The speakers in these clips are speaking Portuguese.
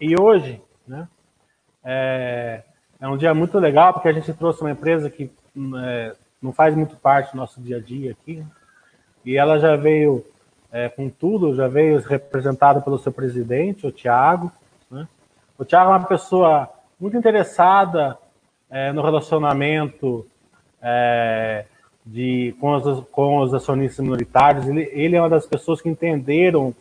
E hoje, né, é, é, um dia muito legal porque a gente trouxe uma empresa que é, não faz muito parte do nosso dia a dia aqui, né, e ela já veio é, com tudo, já veio representada pelo seu presidente, o Tiago. Né? O Tiago é uma pessoa muito interessada é, no relacionamento é, de, com, os, com os acionistas minoritários. Ele, ele, é uma das pessoas que entenderam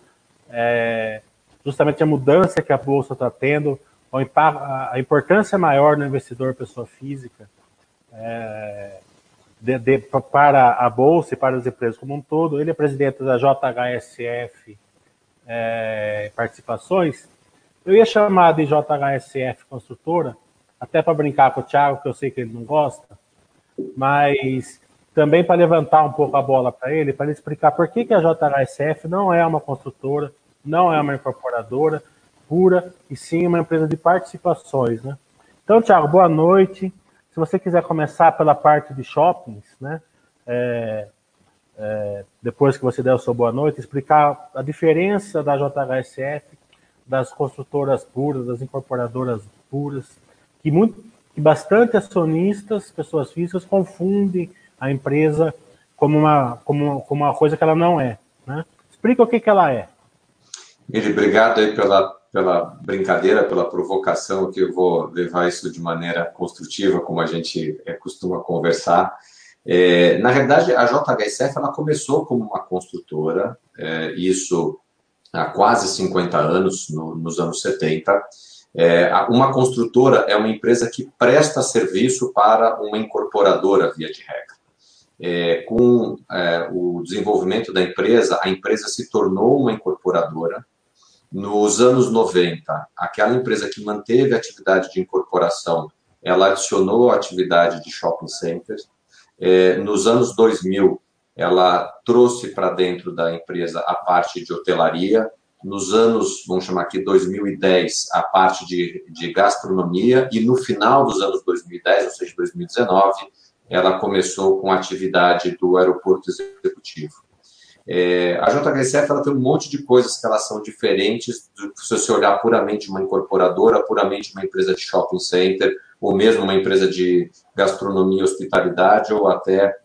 é, justamente a mudança que a Bolsa está tendo, a importância maior no investidor pessoa física é, de, de, para a Bolsa e para as empresas como um todo. Ele é presidente da JHSF é, Participações. Eu ia chamar de JHSF Construtora, até para brincar com o Thiago, que eu sei que ele não gosta, mas também para levantar um pouco a bola para ele, para ele explicar por que, que a JHSF não é uma construtora, não é uma incorporadora pura, e sim uma empresa de participações, né? Então, Thiago, boa noite. Se você quiser começar pela parte de shoppings, né? É, é, depois que você der o seu boa noite, explicar a diferença da JHSF, das construtoras puras, das incorporadoras puras, que, muito, que bastante acionistas, pessoas físicas, confundem a empresa como uma, como, como uma coisa que ela não é. Né? Explica o que, que ela é. Miri, obrigado aí pela, pela brincadeira, pela provocação, que eu vou levar isso de maneira construtiva, como a gente é, costuma conversar. É, na verdade, a JHSF ela começou como uma construtora, é, isso há quase 50 anos, no, nos anos 70. É, uma construtora é uma empresa que presta serviço para uma incorporadora, via de regra. É, com é, o desenvolvimento da empresa, a empresa se tornou uma incorporadora. Nos anos 90, aquela empresa que manteve a atividade de incorporação, ela adicionou a atividade de shopping centers. É, nos anos 2000, ela trouxe para dentro da empresa a parte de hotelaria, nos anos, vamos chamar aqui, 2010, a parte de, de gastronomia, e no final dos anos 2010, ou seja, 2019, ela começou com a atividade do aeroporto executivo. É, a JHSF ela tem um monte de coisas que elas são diferentes do, se você olhar puramente uma incorporadora, puramente uma empresa de shopping center, ou mesmo uma empresa de gastronomia e hospitalidade, ou até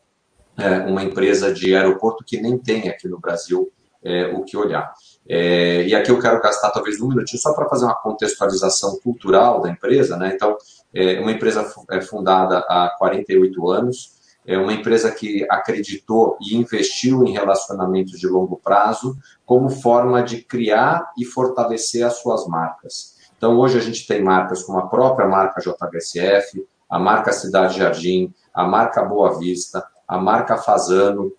é, uma empresa de aeroporto que nem tem aqui no Brasil é, o que olhar. É, e aqui eu quero gastar talvez um minutinho só para fazer uma contextualização cultural da empresa. Né? Então, é uma empresa é fundada há 48 anos, é uma empresa que acreditou e investiu em relacionamentos de longo prazo como forma de criar e fortalecer as suas marcas. Então, hoje a gente tem marcas como a própria marca JHSF, a marca Cidade Jardim, a marca Boa Vista, a marca Fazano,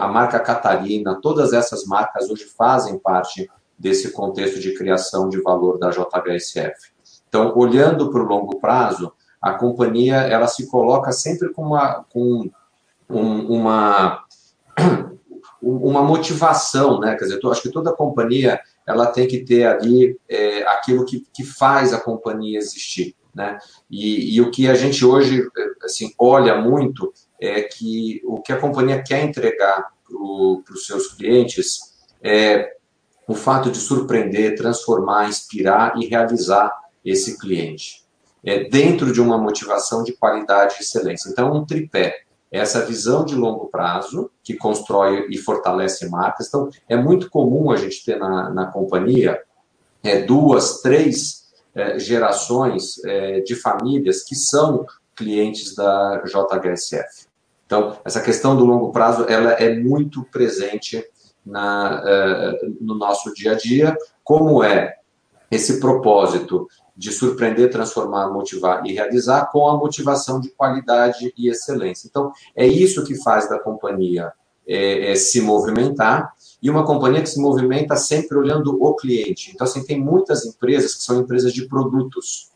a marca Catarina, todas essas marcas hoje fazem parte desse contexto de criação de valor da JHSF. Então, olhando para o longo prazo, a companhia ela se coloca sempre com uma, com um, uma, uma motivação, né? Quer dizer, eu acho que toda companhia ela tem que ter ali é, aquilo que, que faz a companhia existir, né? E, e o que a gente hoje assim olha muito é que o que a companhia quer entregar para os seus clientes é o fato de surpreender, transformar, inspirar e realizar esse cliente. É dentro de uma motivação de qualidade e excelência. Então, um tripé. Essa visão de longo prazo, que constrói e fortalece marcas. Então, é muito comum a gente ter na, na companhia é, duas, três é, gerações é, de famílias que são clientes da JHSF. Então, essa questão do longo prazo ela é muito presente na, uh, no nosso dia a dia, como é esse propósito de surpreender, transformar, motivar e realizar com a motivação de qualidade e excelência. Então, é isso que faz da companhia é, é, se movimentar e uma companhia que se movimenta sempre olhando o cliente. Então, assim, tem muitas empresas que são empresas de produtos.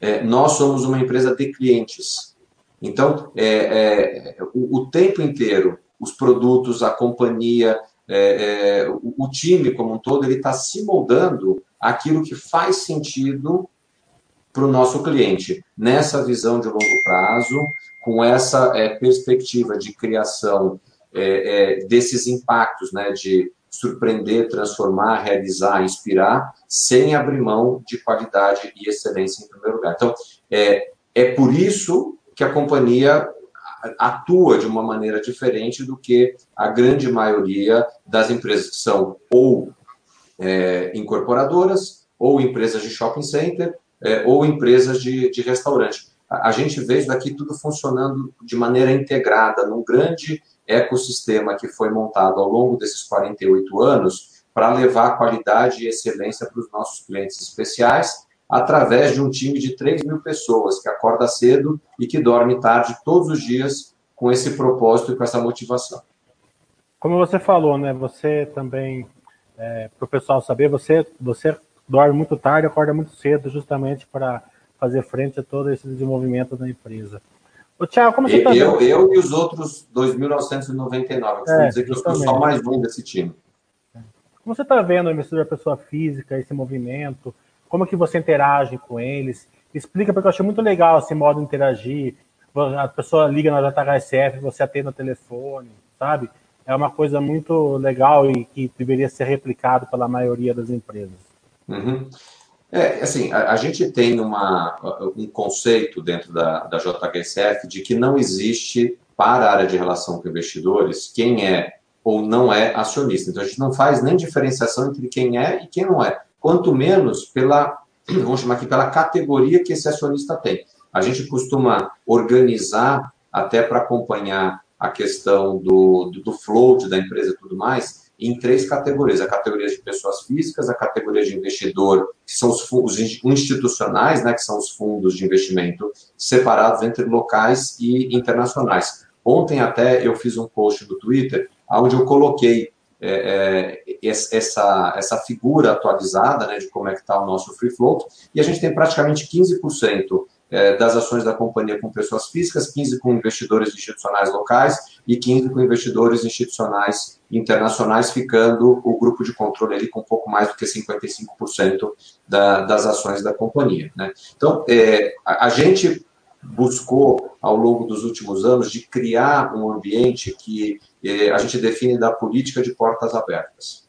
É, nós somos uma empresa de clientes. Então, é, é, o, o, tempo inteiro, os produtos, a companhia, é, é o, o, time como um todo, ele está se moldando aquilo que faz sentido para o nosso cliente, nessa visão de longo prazo, com essa é, perspectiva de criação é, desses impactos, né, de surpreender, transformar, realizar, inspirar, sem abrir mão de qualidade e excelência em primeiro lugar. Então, é, é por isso que a companhia atua de uma maneira diferente do que a grande maioria das empresas que são ou é, incorporadoras, ou empresas de shopping center, é, ou empresas de, de restaurante. A, a gente vê isso daqui tudo funcionando de maneira integrada, num grande ecossistema que foi montado ao longo desses 48 anos para levar qualidade e excelência para os nossos clientes especiais, através de um time de 3 mil pessoas que acorda cedo e que dorme tarde todos os dias com esse propósito e com essa motivação. Como você falou, né? Você também, é, para o pessoal saber, você, você dorme muito tarde, acorda muito cedo, justamente para fazer frente a todo esse desenvolvimento da empresa. Ô, Thiago, como você está eu, eu e os outros 2.999, eu é, dizer que eu sou só mais um desse time. Como você está vendo a investidor pessoa física, esse movimento? Como que você interage com eles? Explica, porque eu achei muito legal esse modo de interagir. A pessoa liga na JHSF, você atende no telefone, sabe? É uma coisa muito legal e que deveria ser replicado pela maioria das empresas. Uhum. É, assim, a, a, gente tem uma, um conceito dentro da, da JHSF de que não existe para a área de relação com investidores quem é ou não é acionista. Então, a gente não faz nem diferenciação entre quem é e quem não é, quanto menos pela, vamos chamar aqui, pela categoria que esse acionista tem. A gente costuma organizar, até para acompanhar a questão do, do, do float da empresa e tudo mais, em três categorias: a categoria de pessoas físicas, a categoria de investidor, que são os fundos institucionais, né, que são os fundos de investimento separados entre locais e internacionais. Ontem até eu fiz um post no Twitter, onde eu coloquei é, é, essa, essa figura atualizada né, de como é que está o nosso free float, e a gente tem praticamente 15% é, das ações da companhia com pessoas físicas, 15 com investidores institucionais locais e 15 com investidores institucionais internacionais, ficando o grupo de controle ali com um pouco mais do que 55% da, das ações da companhia. Né? Então, é, a, a gente buscou, ao longo dos últimos anos, de criar um ambiente que é, a gente define da política de portas abertas.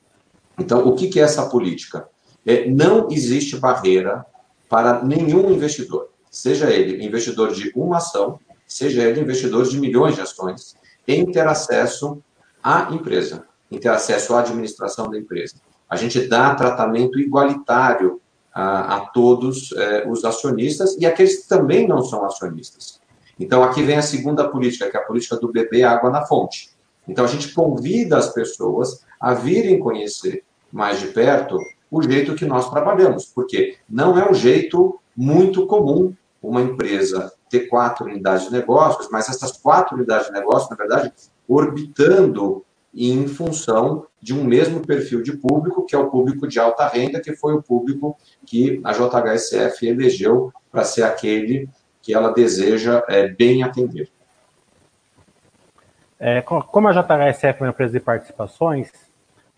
Então, o que, que é essa política? É, não existe barreira para nenhum investidor seja ele investidor de uma ação, seja ele investidor de milhões de ações, em ter acesso à empresa, em ter acesso à administração da empresa. A gente dá tratamento igualitário a, a todos eh, os acionistas e aqueles que também não são acionistas. Então, aqui vem a segunda política, que é a política do beber água na fonte. Então, a gente convida as pessoas a virem conhecer mais de perto o jeito que nós trabalhamos, porque não é um jeito muito comum uma empresa ter quatro unidades de negócios, mas essas quatro unidades de negócios, na verdade, orbitando em função de um mesmo perfil de público, que é o público de alta renda, que foi o público que a JHSF elegeu para ser aquele que ela deseja é, bem atender. É, como a JHSF é uma empresa de participações,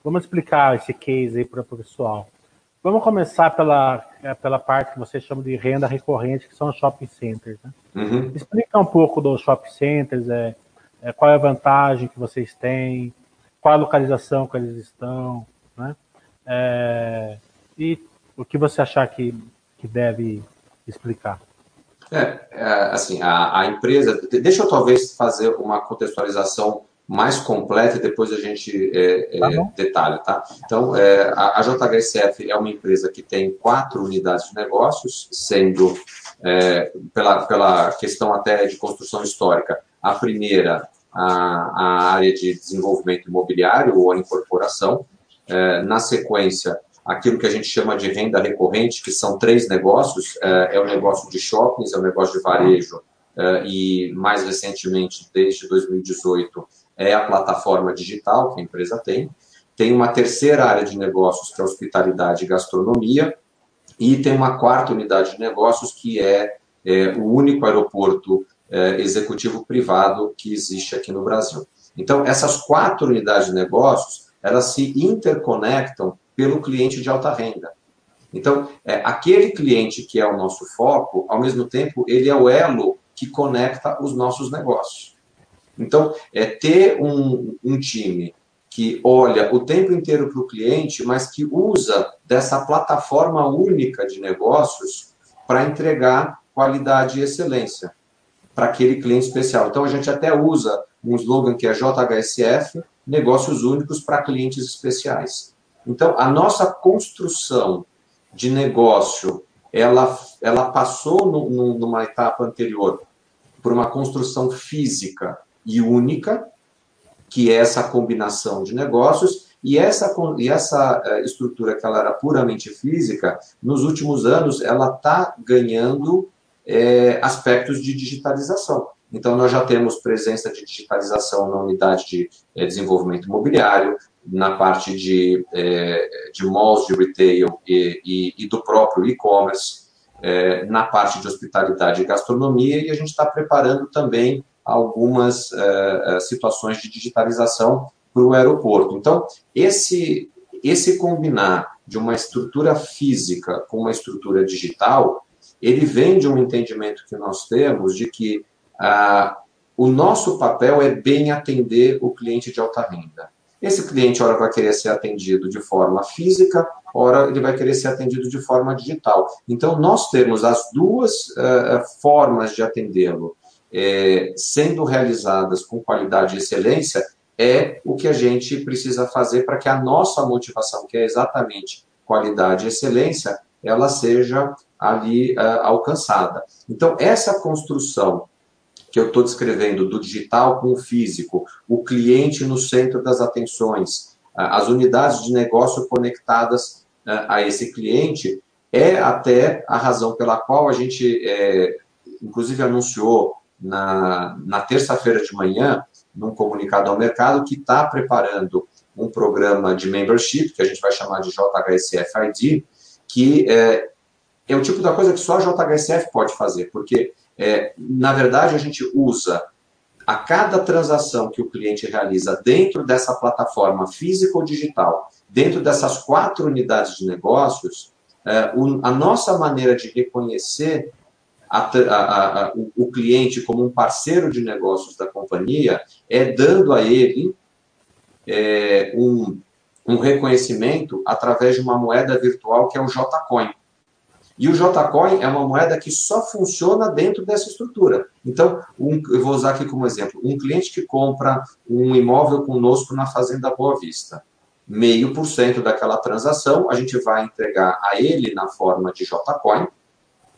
vamos explicar esse case aí para o pessoal. Vamos começar pela, é, pela parte que você chama de renda recorrente, que são os shopping centers. Né? Uhum. Explica um pouco dos shopping centers, é, é, qual é a vantagem que vocês têm, qual a localização que eles estão, né? É, e o que você achar que, que deve explicar. É, é assim, a, a, empresa. Deixa eu talvez fazer uma contextualização mais completa e depois a gente é, é, tá detalha, tá? Então, é, a, a JHSF é uma empresa que tem quatro unidades de negócios, sendo, é, pela, pela questão até de construção histórica, a primeira, a, a área de desenvolvimento imobiliário ou a incorporação, é, na sequência, aquilo que a gente chama de renda recorrente, que são três negócios, é, é o negócio de shoppings, é o negócio de varejo, e mais recentemente, desde 2018, é a plataforma digital que a empresa tem. Tem uma terceira área de negócios, que é hospitalidade e gastronomia, e tem uma quarta unidade de negócios, que é, é o único aeroporto é, executivo privado que existe aqui no Brasil. Então, essas quatro unidades de negócios, elas se interconectam pelo cliente de alta renda. Então, é, aquele cliente que é o nosso foco, ao mesmo tempo, ele é o elo que conecta os nossos negócios. Então, é ter um, um time que olha o tempo inteiro para o cliente, mas que usa dessa plataforma única de negócios para entregar qualidade e excelência para aquele cliente especial. Então, a gente até usa um slogan que é JHSF, negócios únicos para clientes especiais. Então, a nossa construção de negócio, ela, ela passou no, numa etapa anterior por uma construção física e única, que é essa combinação de negócios, e essa, e essa eh, estrutura que ela era puramente física, nos últimos anos, ela está ganhando é, aspectos de digitalização. Então, nós já temos presença de digitalização na unidade de é, desenvolvimento imobiliário, na parte de, é, de malls de retail e, e, e do próprio e-commerce, é, na parte de hospitalidade e gastronomia, e a gente está preparando também algumas é, situações de digitalização para o aeroporto. Então, esse, esse combinar de uma estrutura física com uma estrutura digital, ele vem de um entendimento que nós temos de que ah, o nosso papel é bem atender o cliente de alta renda. Esse cliente, ora, vai querer ser atendido de forma física, ora, ele vai querer ser atendido de forma digital. Então, nós temos as duas uh, formas de atendê-lo é, sendo realizadas com qualidade e excelência, é o que a gente precisa fazer para que a nossa motivação, que é exatamente qualidade e excelência, ela seja ali uh, alcançada. Então, essa construção que eu estou descrevendo do digital com o físico, o cliente no centro das atenções, as unidades de negócio conectadas a esse cliente, é até a razão pela qual a gente, é, inclusive, anunciou na, na terça-feira de manhã, num comunicado ao mercado, que está preparando um programa de membership, que a gente vai chamar de JHSF-ID, que é, é o tipo da coisa que só a JHSF pode fazer, porque é, na verdade, a gente usa a cada transação que o cliente realiza dentro dessa plataforma física ou digital, dentro dessas quatro unidades de negócios, é, a nossa maneira de reconhecer a, a, a, o, cliente como um parceiro de negócios da companhia é dando a ele é, um, um reconhecimento através de uma moeda virtual que é o JCoin. E o JCoin é uma moeda que só funciona dentro dessa estrutura. Então, um, eu vou usar aqui como exemplo, um cliente que compra um imóvel conosco na Fazenda Boa Vista. Meio por cento daquela transação a gente vai entregar a ele na forma de JCoin.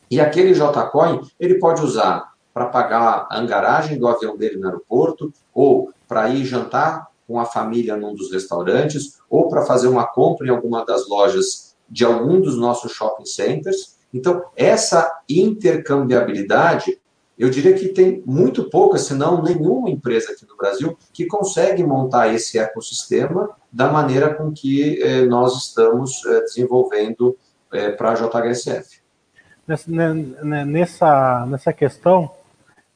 E aquele JCoin ele pode usar para pagar a angaragem do avião dele no aeroporto, ou para ir jantar com a família num dos restaurantes, ou para fazer uma compra em alguma das lojas de algum dos nossos shopping centers. Então, essa intercambiabilidade, eu diria que tem muito pouca, se não nenhuma empresa aqui no Brasil que consegue montar esse ecossistema da maneira com que eh, nós estamos eh, desenvolvendo eh, para a JHSF. Nessa, nessa, nessa questão,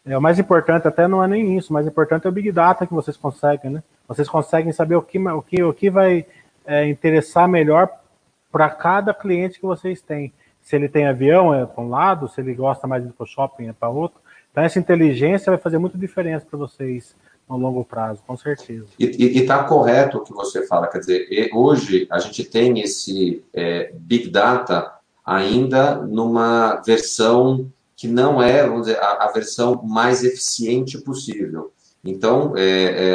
é, o mais importante até não é nem isso, o mais importante é o Big Data que vocês conseguem, né? Vocês conseguem saber o que, o que, o que vai é, interessar melhor para cada cliente que vocês têm. Se ele tem avião, é para um lado, se ele gosta mais de ir para o shopping, é para outro. Então, essa inteligência vai fazer muita diferença para vocês no longo prazo, com certeza. E está correto o que você fala, quer dizer, hoje a gente tem esse é, Big Data ainda numa versão que não é, vamos dizer, a, a versão mais eficiente possível. Então, é,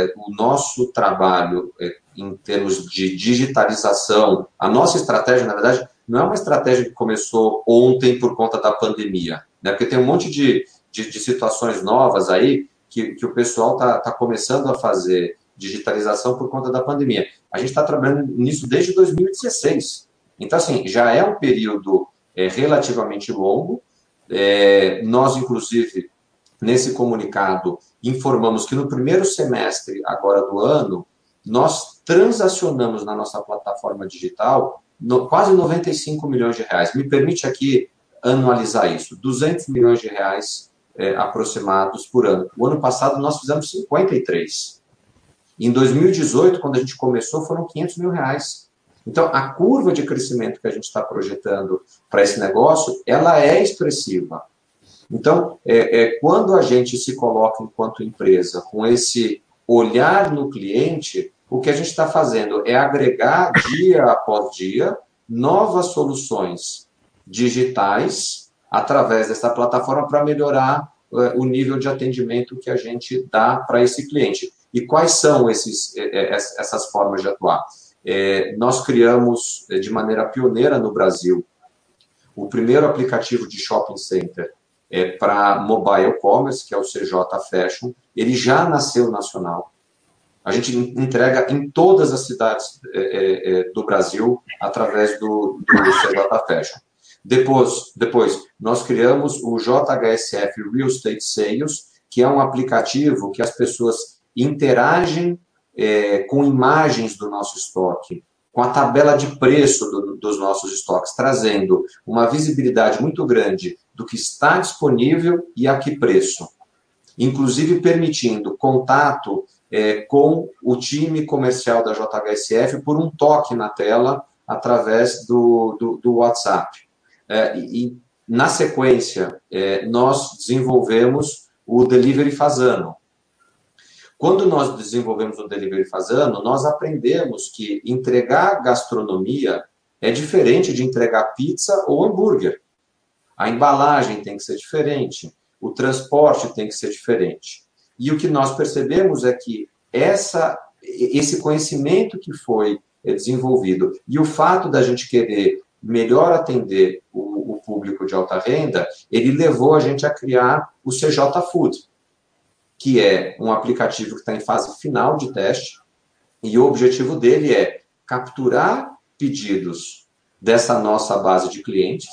é, o nosso trabalho é, em termos de digitalização, a nossa estratégia, na verdade, não é uma estratégia que começou ontem por conta da pandemia, né? porque tem um monte de, de, de situações novas aí que, que o pessoal está tá começando a fazer digitalização por conta da pandemia. A gente está trabalhando nisso desde 2016. Então, assim, já é um período é, relativamente longo. É, nós, inclusive, nesse comunicado, informamos que no primeiro semestre agora do ano, nós transacionamos na nossa plataforma digital no, quase 95 milhões de reais. Me permite aqui anualizar isso, 200 milhões de reais é, aproximados por ano. O ano passado nós fizemos 53. Em 2018, quando a gente começou, foram 500 mil reais. Então, a curva de crescimento que a gente está projetando para esse negócio, ela é expressiva. Então, é, é, quando a gente se coloca enquanto empresa com esse olhar no cliente, o que a gente está fazendo é agregar dia após dia novas soluções digitais através dessa plataforma para melhorar uh, o nível de atendimento que a gente dá para esse cliente. E quais são esses, eh, eh, essas formas de atuar? É, nós criamos de maneira pioneira no Brasil o primeiro aplicativo de shopping center é, para mobile commerce, que é o CJ Fashion. Ele já nasceu nacional. A gente entrega em todas as cidades é, é, é do Brasil através do, do CJ Fashion. Depois, depois, nós criamos o JHSF Real Estate Sales, que é um aplicativo que as pessoas interagem é, com imagens do nosso estoque com a tabela de preço do, dos nossos estoques, trazendo uma visibilidade muito grande do que está disponível e a que preço. Inclusive permitindo contato é, com o time comercial da JHSF por um toque na tela através do, do, do WhatsApp. É, e, na sequência, é, nós desenvolvemos o Delivery Fazano, quando nós desenvolvemos o Delivery Fazano, nós aprendemos que entregar gastronomia é diferente de entregar pizza ou hambúrguer. A embalagem tem que ser diferente, o transporte tem que ser diferente. E o que nós percebemos é que essa, esse conhecimento que foi eh, desenvolvido e o fato da gente querer melhor atender o, o público de alta renda, ele levou a gente a criar o CJ Food que é um aplicativo que está em fase final de teste, e o objetivo dele é capturar pedidos dessa nossa base de clientes,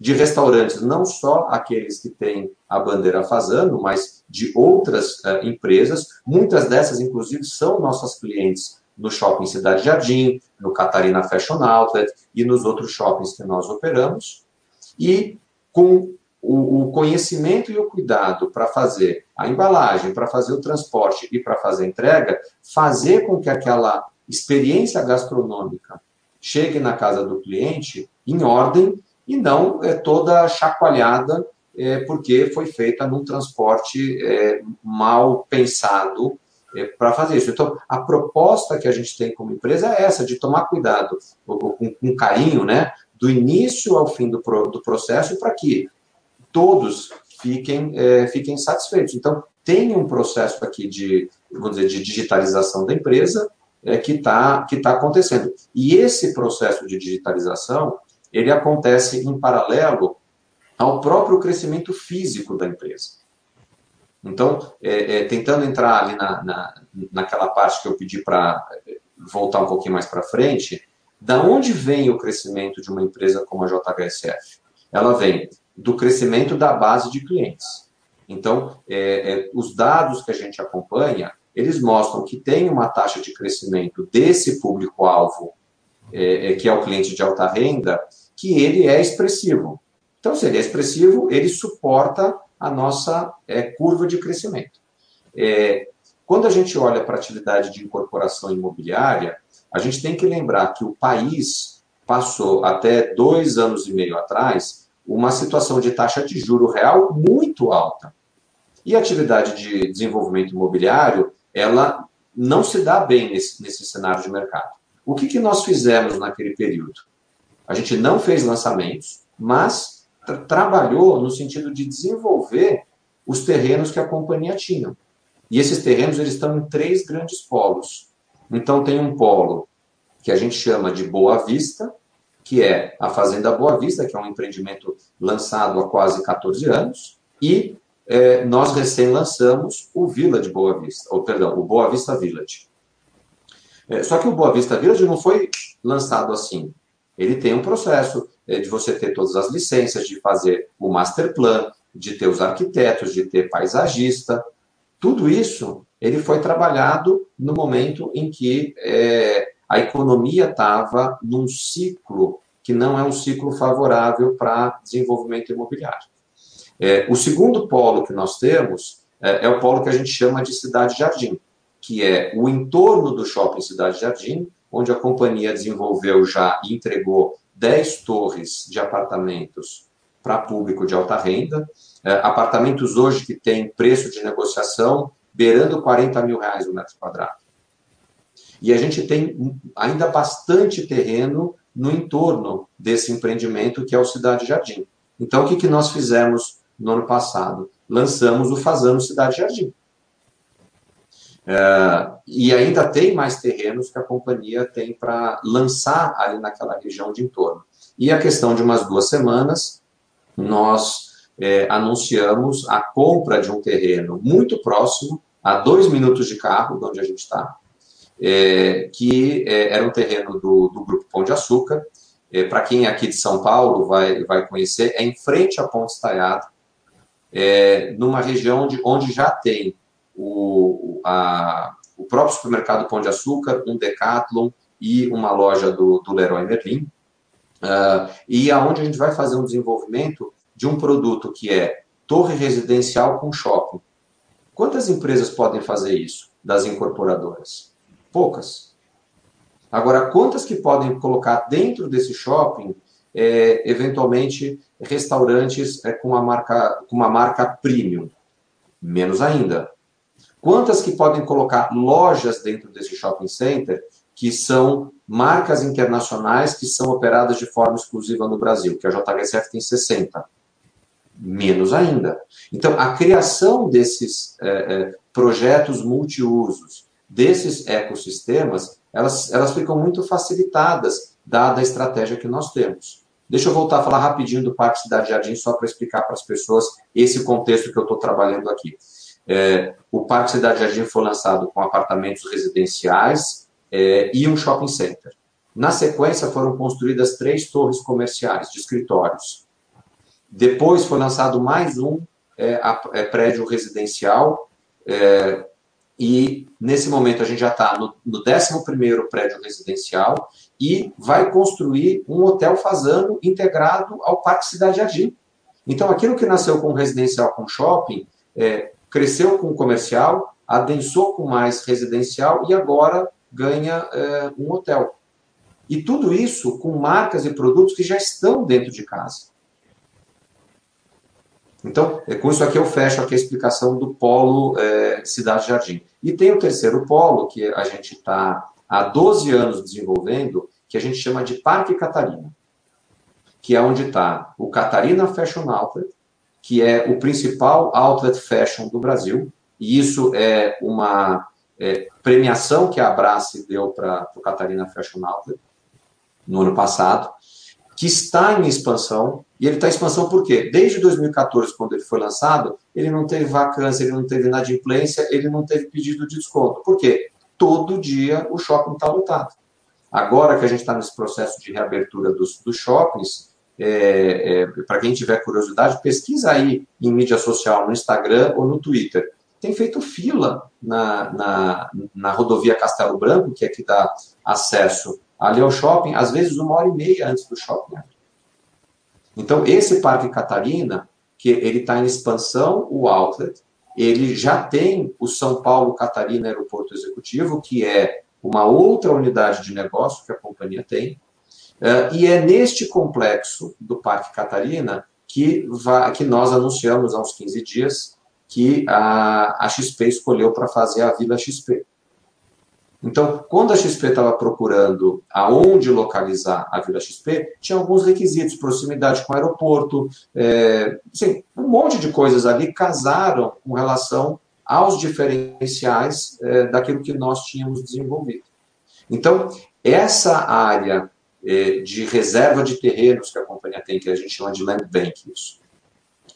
de restaurantes, não só aqueles que têm a bandeira fazendo, mas de outras uh, empresas. Muitas dessas, inclusive, são nossas clientes no Shopping Cidade Jardim, no Catarina Fashion Outlet e nos outros shoppings que nós operamos. E com o, o conhecimento e o cuidado para fazer a embalagem, para fazer o transporte e para fazer a entrega, fazer com que aquela experiência gastronômica chegue na casa do cliente em ordem e não é toda chacoalhada é, porque foi feita num transporte é, mal pensado é, para fazer isso. Então, a proposta que a gente tem como empresa é essa, de tomar cuidado, com, com carinho, né, do início ao fim do, pro, do processo, para que todos fiquem, é, fiquem satisfeitos. Então, tem um processo aqui de, vamos dizer, de digitalização da empresa é, que está que tá acontecendo. E esse processo de digitalização, ele acontece em paralelo ao próprio crescimento físico da empresa. Então, é, é, tentando entrar ali na, na, naquela parte que eu pedi para voltar um pouquinho mais para frente, da onde vem o crescimento de uma empresa como a JHSF? Ela vem do crescimento da base de clientes. Então, é, é, os dados que a gente acompanha, eles mostram que tem uma taxa de crescimento desse público-alvo, é, é, que é o cliente de alta renda, que ele é expressivo. Então, se ele é expressivo, ele suporta a nossa é, curva de crescimento. É, quando a gente olha para a atividade de incorporação imobiliária, a gente tem que lembrar que o país passou até dois anos e meio atrás uma situação de taxa de juro real muito alta. E a atividade de desenvolvimento imobiliário, ela não se dá bem nesse, nesse cenário de mercado. O que, que nós fizemos naquele período? A gente não fez lançamentos, mas tra trabalhou no sentido de desenvolver os terrenos que a companhia tinha. E esses terrenos eles estão em três grandes polos. Então tem um polo que a gente chama de Boa Vista, que é a Fazenda Boa Vista, que é um empreendimento lançado há quase 14 anos, e é, nós recém lançamos o Village Boa Vista, ou perdão, o Boa Vista Village. É, só que o Boa Vista Village não foi lançado assim. Ele tem um processo é, de você ter todas as licenças, de fazer o master plan, de ter os arquitetos, de ter paisagista. Tudo isso ele foi trabalhado no momento em que é, a economia estava num ciclo que não é um ciclo favorável para desenvolvimento imobiliário. É, o segundo polo que nós temos é, é, o polo que a gente chama de cidade-jardim, que é o entorno do shopping cidade-jardim, onde a companhia desenvolveu já e entregou 10 torres de apartamentos para público de alta renda, é, apartamentos hoje que têm preço de negociação beirando 40 mil reais o metro quadrado. E a gente tem ainda bastante terreno no entorno desse empreendimento que é o Cidade Jardim. Então, o que, que nós fizemos no ano passado? Lançamos o Fazano Cidade Jardim. É, e ainda tem mais terrenos que a companhia tem para lançar ali naquela região de entorno. E a questão de umas duas semanas, nós é, anunciamos a compra de um terreno muito próximo, a dois minutos de carro de onde a gente está, é, que é, era um terreno do, do Grupo Pão de Açúcar. É, para quem é aqui de São Paulo vai, vai conhecer, é em frente à Ponte Estaiada, é, numa região de, onde já tem o, a, o próprio supermercado Pão de Açúcar, um Decathlon e uma loja do, do Leroy Merlin, uh, e aonde a gente vai fazer um desenvolvimento de um produto que é torre residencial com shopping. Quantas empresas podem fazer isso das incorporadoras? Poucas. Agora, quantas que podem colocar dentro desse shopping, é, eventualmente, restaurantes é, com, uma marca, com uma marca premium? Menos ainda. Quantas que podem colocar lojas dentro desse shopping center que são marcas internacionais que são operadas de forma exclusiva no Brasil, que a JHSF tem 60. Menos ainda. Então, a criação desses é, é, projetos multiusos, desses ecossistemas, elas, elas ficam muito facilitadas, dada a estratégia que nós temos. Deixa eu voltar a falar rapidinho do Parque Cidade Jardim, só para explicar para as pessoas esse contexto que eu estou trabalhando aqui. É, o Parque Cidade Jardim foi lançado com apartamentos residenciais é, e um shopping center. Na sequência, foram construídas três torres comerciais de escritórios. Depois foi lançado mais um é, a, é, prédio residencial. E nesse momento a gente já está no, no 11 prédio residencial e vai construir um hotel fazano integrado ao Parque Cidade Jardim. Então, aquilo que nasceu com residencial com shopping, é, cresceu com comercial, adensou com mais residencial e agora ganha é, um hotel. E tudo isso com marcas e produtos que já estão dentro de casa. Então, é, com isso aqui eu fecho aqui a explicação do polo é, Cidade Jardim. E tem o terceiro polo, que a gente está há 12 anos desenvolvendo, que a gente chama de Parque Catarina, que é onde está o Catarina Fashion Outlet, que é o principal outlet fashion do Brasil, e isso é uma é, premiação que a Abrace deu para o Catarina Fashion Outlet no ano passado, que está em expansão, e ele está em expansão por quê? Desde 2014, quando ele foi lançado, ele não teve vacância, ele não teve inadimplência, ele não teve pedido de desconto. Por quê? Todo dia o shopping está lotado. Agora que a gente está nesse processo de reabertura dos, dos shoppings, é, é, para quem tiver curiosidade, pesquisa aí em mídia social, no Instagram ou no Twitter. Tem feito fila na, na, na rodovia Castelo Branco, que é que dá acesso ali ao shopping, às vezes uma hora e meia antes do shopping. Então, esse Parque Catarina, que ele está em expansão, o outlet, ele já tem o São Paulo Catarina Aeroporto Executivo, que é uma outra unidade de negócio que a companhia tem, Uh, e é neste complexo do Parque Catarina que, que nós anunciamos há uns 15 dias que a, a XP escolheu para fazer a Vila XP. Então, quando a XP estava procurando aonde localizar a Vila XP, tinha alguns requisitos, proximidade com o aeroporto, é, assim, um monte de coisas ali casaram com relação aos diferenciais é, daquilo que nós tínhamos desenvolvido. Então, essa área é, de reserva de terrenos que a companhia tem, que a gente chama de land bank. Isso.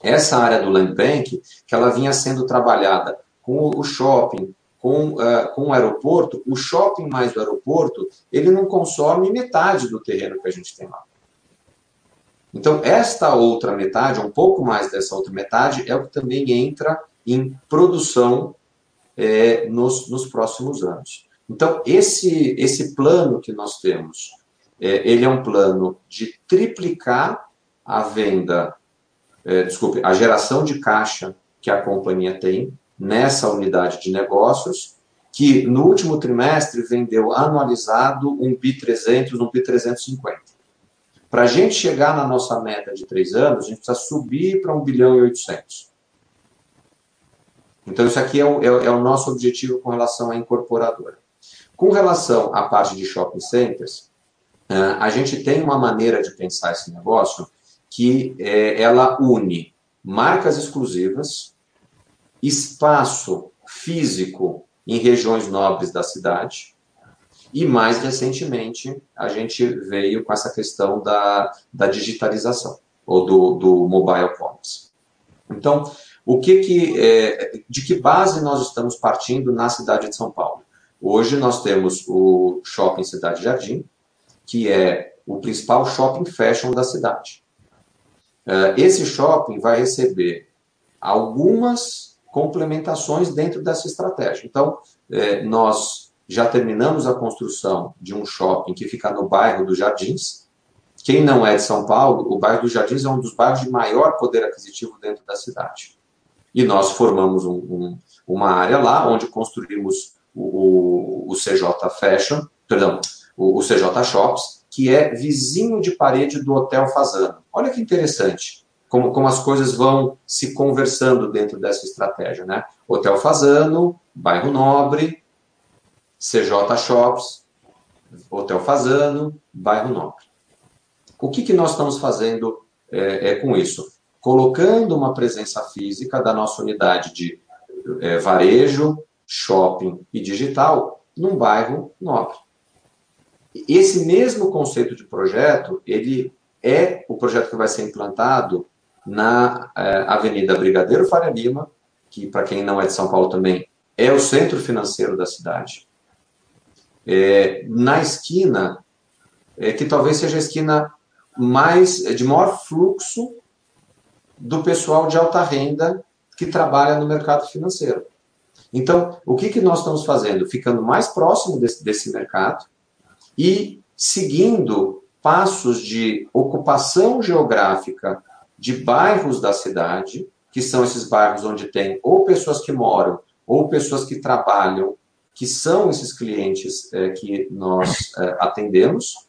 Essa área do land bank, que ela vinha sendo trabalhada com o shopping, com, uh, com o aeroporto, o shopping mais o aeroporto, ele não consome metade do terreno que a gente tem lá. Então, esta outra metade, um pouco mais dessa outra metade, é o que também entra em produção é, nos, nos próximos anos. Então, esse, esse plano que nós temos é, ele é um plano de triplicar a venda, é, desculpe, a geração de caixa que a companhia tem nessa unidade de negócios, que no último trimestre vendeu anualizado um BI 300, um BI 350. Para a gente chegar na nossa meta de três anos, a gente precisa subir para 1 bilhão e 800. Então, isso aqui é o, é, é o nosso objetivo com relação à incorporadora. Com relação à parte de shopping centers, a gente tem uma maneira de pensar esse negócio que é, ela une marcas exclusivas, espaço físico em regiões nobres da cidade, e mais recentemente a gente veio com essa questão da, da digitalização, ou do, do mobile commerce. Então, o que que, é, de que base nós estamos partindo na cidade de São Paulo? Hoje nós temos o Shopping Cidade Jardim, que é o principal shopping fashion da cidade. É, esse shopping vai receber algumas complementações dentro dessa estratégia. Então, é, nós já terminamos a construção de um shopping que fica no bairro dos Jardins. Quem não é de São Paulo, o bairro dos Jardins é um dos bairros de maior poder aquisitivo dentro da cidade. E nós formamos um, um, uma área lá onde construímos o, o, o CJ Fashion, perdão, o, o CJ Shops, que é vizinho de parede do Hotel Fazano. Olha que interessante como, como as coisas vão se conversando dentro dessa estratégia, né? Hotel Fazano, bairro Nobre, CJ Shops, Hotel Fazano, bairro Nobre. O que, que nós estamos fazendo é, é, com isso? Colocando uma presença física da nossa unidade de é, varejo, shopping e digital num bairro nobre. Esse mesmo conceito de projeto, ele é o projeto que vai ser implantado na é, Avenida Brigadeiro Faria Lima, que para quem não é de São Paulo também é o centro financeiro da cidade. É, na esquina, é, que talvez seja a esquina mais de maior fluxo do pessoal de alta renda que trabalha no mercado financeiro. Então, o que, que nós estamos fazendo? Ficando mais próximo desse, desse mercado, e seguindo passos de ocupação geográfica de bairros da cidade, que são esses bairros onde tem ou pessoas que moram ou pessoas que trabalham, que são esses clientes é, que nós é, atendemos.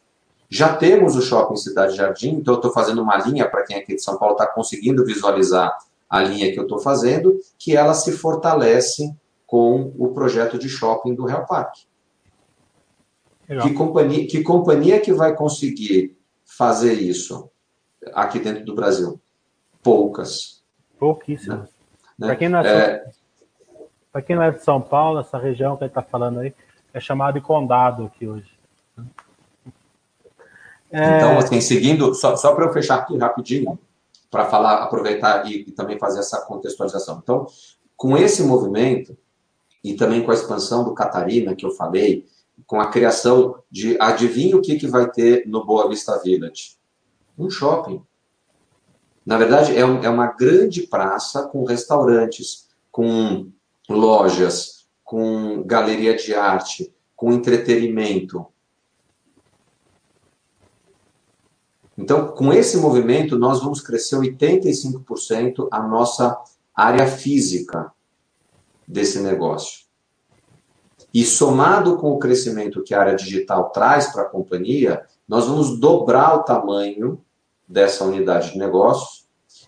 Já temos o Shopping Cidade Jardim, então eu estou fazendo uma linha para quem é aqui de São Paulo está conseguindo visualizar a linha que eu estou fazendo, que ela se fortalece com o projeto de shopping do Real Parque. Que companhia, que companhia que vai conseguir fazer isso aqui dentro do Brasil? Poucas. Pouquíssimas. Né? Para quem, não é, é... quem não é de São Paulo, essa região que ele está falando aí é chamada de condado aqui hoje. É... Então, assim, seguindo, só, só para eu fechar aqui rapidinho, para falar, aproveitar e, e, também fazer essa contextualização. Então, com esse movimento, e também com a expansão do Catarina, que eu falei, com a criação de. Adivinha o que, que vai ter no Boa Vista Village? Um shopping. Na verdade, é, um, é uma grande praça com restaurantes, com lojas, com galeria de arte, com entretenimento. Então, com esse movimento, nós vamos crescer 85% a nossa área física desse negócio. E somado com o crescimento que a área digital traz para a companhia, nós vamos dobrar o tamanho dessa unidade de negócios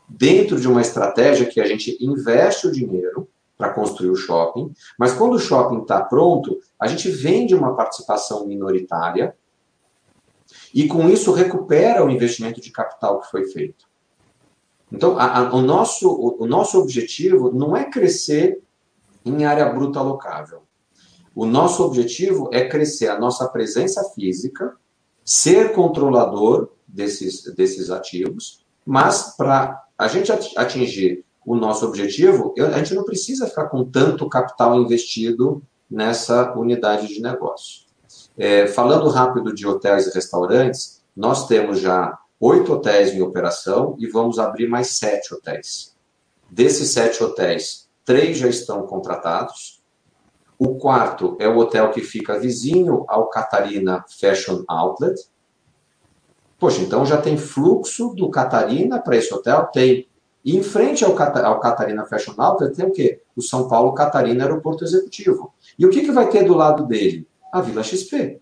dentro de uma estratégia que a gente investe o dinheiro para construir o shopping, mas quando o shopping está pronto, a gente vende uma participação minoritária e com isso recupera o investimento de capital que foi feito. Então, a, a, o, nosso, o, o nosso objetivo não é crescer em área bruta locável. O nosso objetivo é crescer a nossa presença física, ser controlador desses, desses ativos, mas para a gente atingir o nosso objetivo, a gente não precisa ficar com tanto capital investido nessa unidade de negócio. É, falando rápido de hotéis e restaurantes, nós temos já oito hotéis em operação e vamos abrir mais sete hotéis. Desses sete hotéis, três já estão contratados, o quarto é o hotel que fica vizinho ao Catarina Fashion Outlet. Poxa, então já tem fluxo do Catarina para esse hotel? Tem. E em frente ao, ao Catarina Fashion Outlet tem o quê? O São Paulo Catarina Aeroporto Executivo. E o que, que vai ter do lado dele? A Vila XP.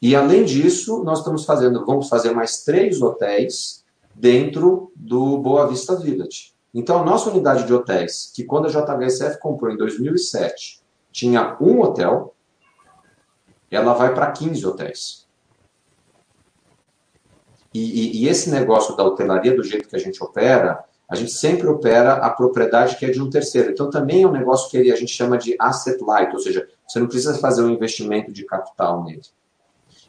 E além disso, nós estamos fazendo, vamos fazer mais três hotéis dentro do Boa Vista Village. Então, a nossa unidade de hotéis, que quando a JHSF comprou em 2007, tinha um hotel, ela vai para 15 hotéis. E, e, e, esse negócio da hotelaria, do jeito que a gente opera, a gente sempre opera a propriedade que é de um terceiro. Então, também é um negócio que a gente chama de asset light, ou seja, você não precisa fazer um investimento de capital nele.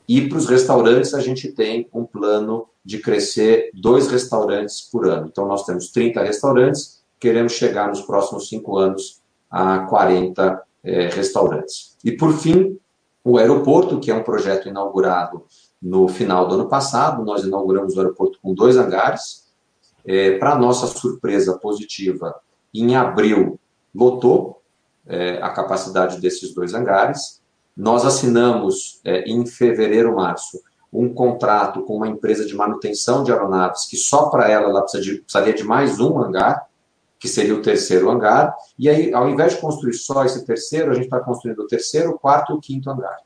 E para os restaurantes, a gente tem um plano de crescer dois restaurantes por ano. Então, nós temos 30 restaurantes, queremos chegar nos próximos cinco anos a 40 é, restaurantes. E, por fim, o aeroporto, que é um projeto inaugurado no final do ano passado. Nós inauguramos o aeroporto com dois hangares. É, Para nossa surpresa positiva, em abril lotou é, a capacidade desses dois hangares. Nós assinamos é, em fevereiro, março, um contrato com uma empresa de manutenção de aeronaves, que só para ela ela precisa de, precisaria de mais um hangar, que seria o terceiro hangar. E aí, ao invés de construir só esse terceiro, a gente está construindo o terceiro, o quarto e o quinto hangar.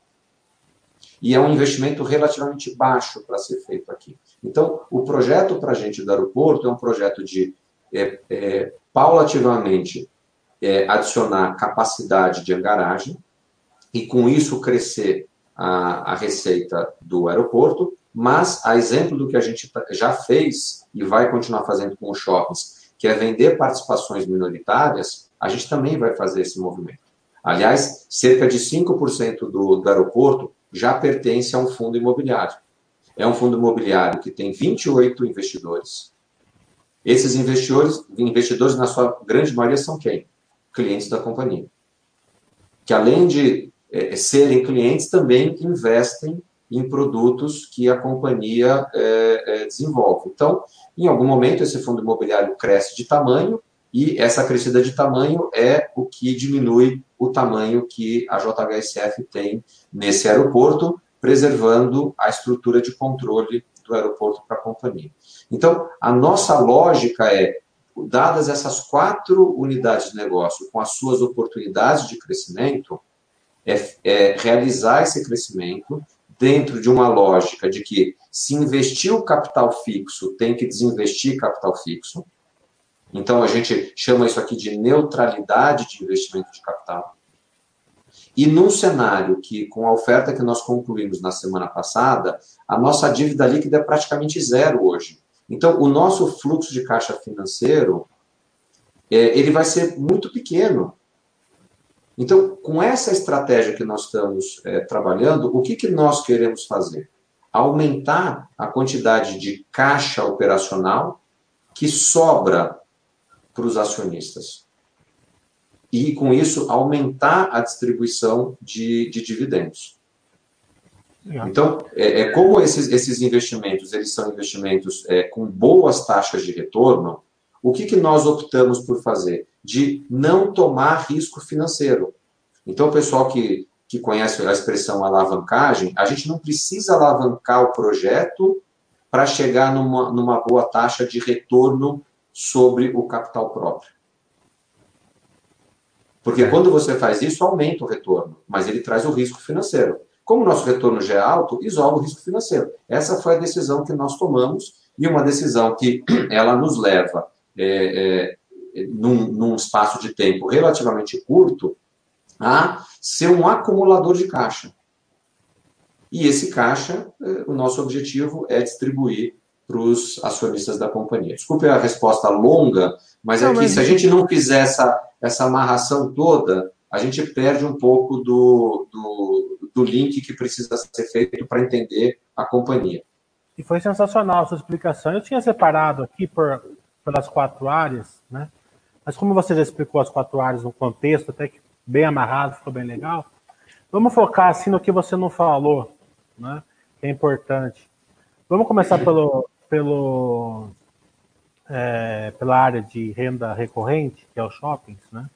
E é um investimento relativamente baixo para ser feito aqui. Então, o projeto para a gente do aeroporto é um projeto de é, é, paulativamente é, adicionar capacidade de hangaragem e, com isso, crescer a, a receita do aeroporto, mas, a exemplo do que a gente já fez e vai continuar fazendo com os shoppings, que é vender participações minoritárias, a gente também vai fazer esse movimento. Aliás, cerca de 5% do, do aeroporto já pertence a um fundo imobiliário. É um fundo imobiliário que tem 28 investidores. Esses investidores, investidores, na sua grande maioria, são quem? Clientes da companhia. Que além de é, serem clientes, também investem em produtos que a companhia é, é, desenvolve. Então, em algum momento, esse fundo imobiliário cresce de tamanho e essa crescida de tamanho é o que diminui o tamanho que a JHSF tem nesse aeroporto, preservando a estrutura de controle do aeroporto para a companhia. Então, a nossa lógica é, dadas essas quatro unidades de negócio com as suas oportunidades de crescimento, é, é realizar esse crescimento dentro de uma lógica de que se investir o capital fixo, tem que desinvestir capital fixo. Então, a gente chama isso aqui de neutralidade de investimento de capital. E num cenário que, com a oferta que nós concluímos na semana passada, a nossa dívida líquida é praticamente zero hoje. Então, o nosso fluxo de caixa financeiro, é, ele vai ser muito pequeno. Então, com essa estratégia que nós estamos é, trabalhando, o que, que nós queremos fazer? Aumentar a quantidade de caixa operacional que sobra para os acionistas. E, com isso, aumentar a distribuição de, de dividendos. Então, é, é, como esses, esses investimentos eles são investimentos é, com boas taxas de retorno, o que, que nós optamos por fazer? De não tomar risco financeiro. Então, o pessoal que, que conhece a expressão alavancagem, a gente não precisa alavancar o projeto para chegar numa, numa boa taxa de retorno sobre o capital próprio. Porque quando você faz isso, aumenta o retorno, mas ele traz o risco financeiro. Como o nosso retorno já é alto, isola o risco financeiro. Essa foi a decisão que nós tomamos e uma decisão que ela nos leva é, é, num, num espaço de tempo relativamente curto a ser um acumulador de caixa. E esse caixa, é, o nosso objetivo é distribuir para os acionistas da companhia. Desculpe a resposta longa, mas não, é que mas... se a gente não fizer essa, essa amarração toda, a gente perde um pouco do, do, do link que precisa ser feito para entender a companhia. E foi sensacional a sua explicação. Eu tinha separado aqui por, pelas quatro áreas, né? Mas como você já explicou as quatro áreas no contexto, até que bem amarrado, ficou bem legal. Vamos focar assim no que você não falou, né? Que é importante. Vamos começar pelo, pelo é, pela área de renda recorrente, que é os shoppings, né?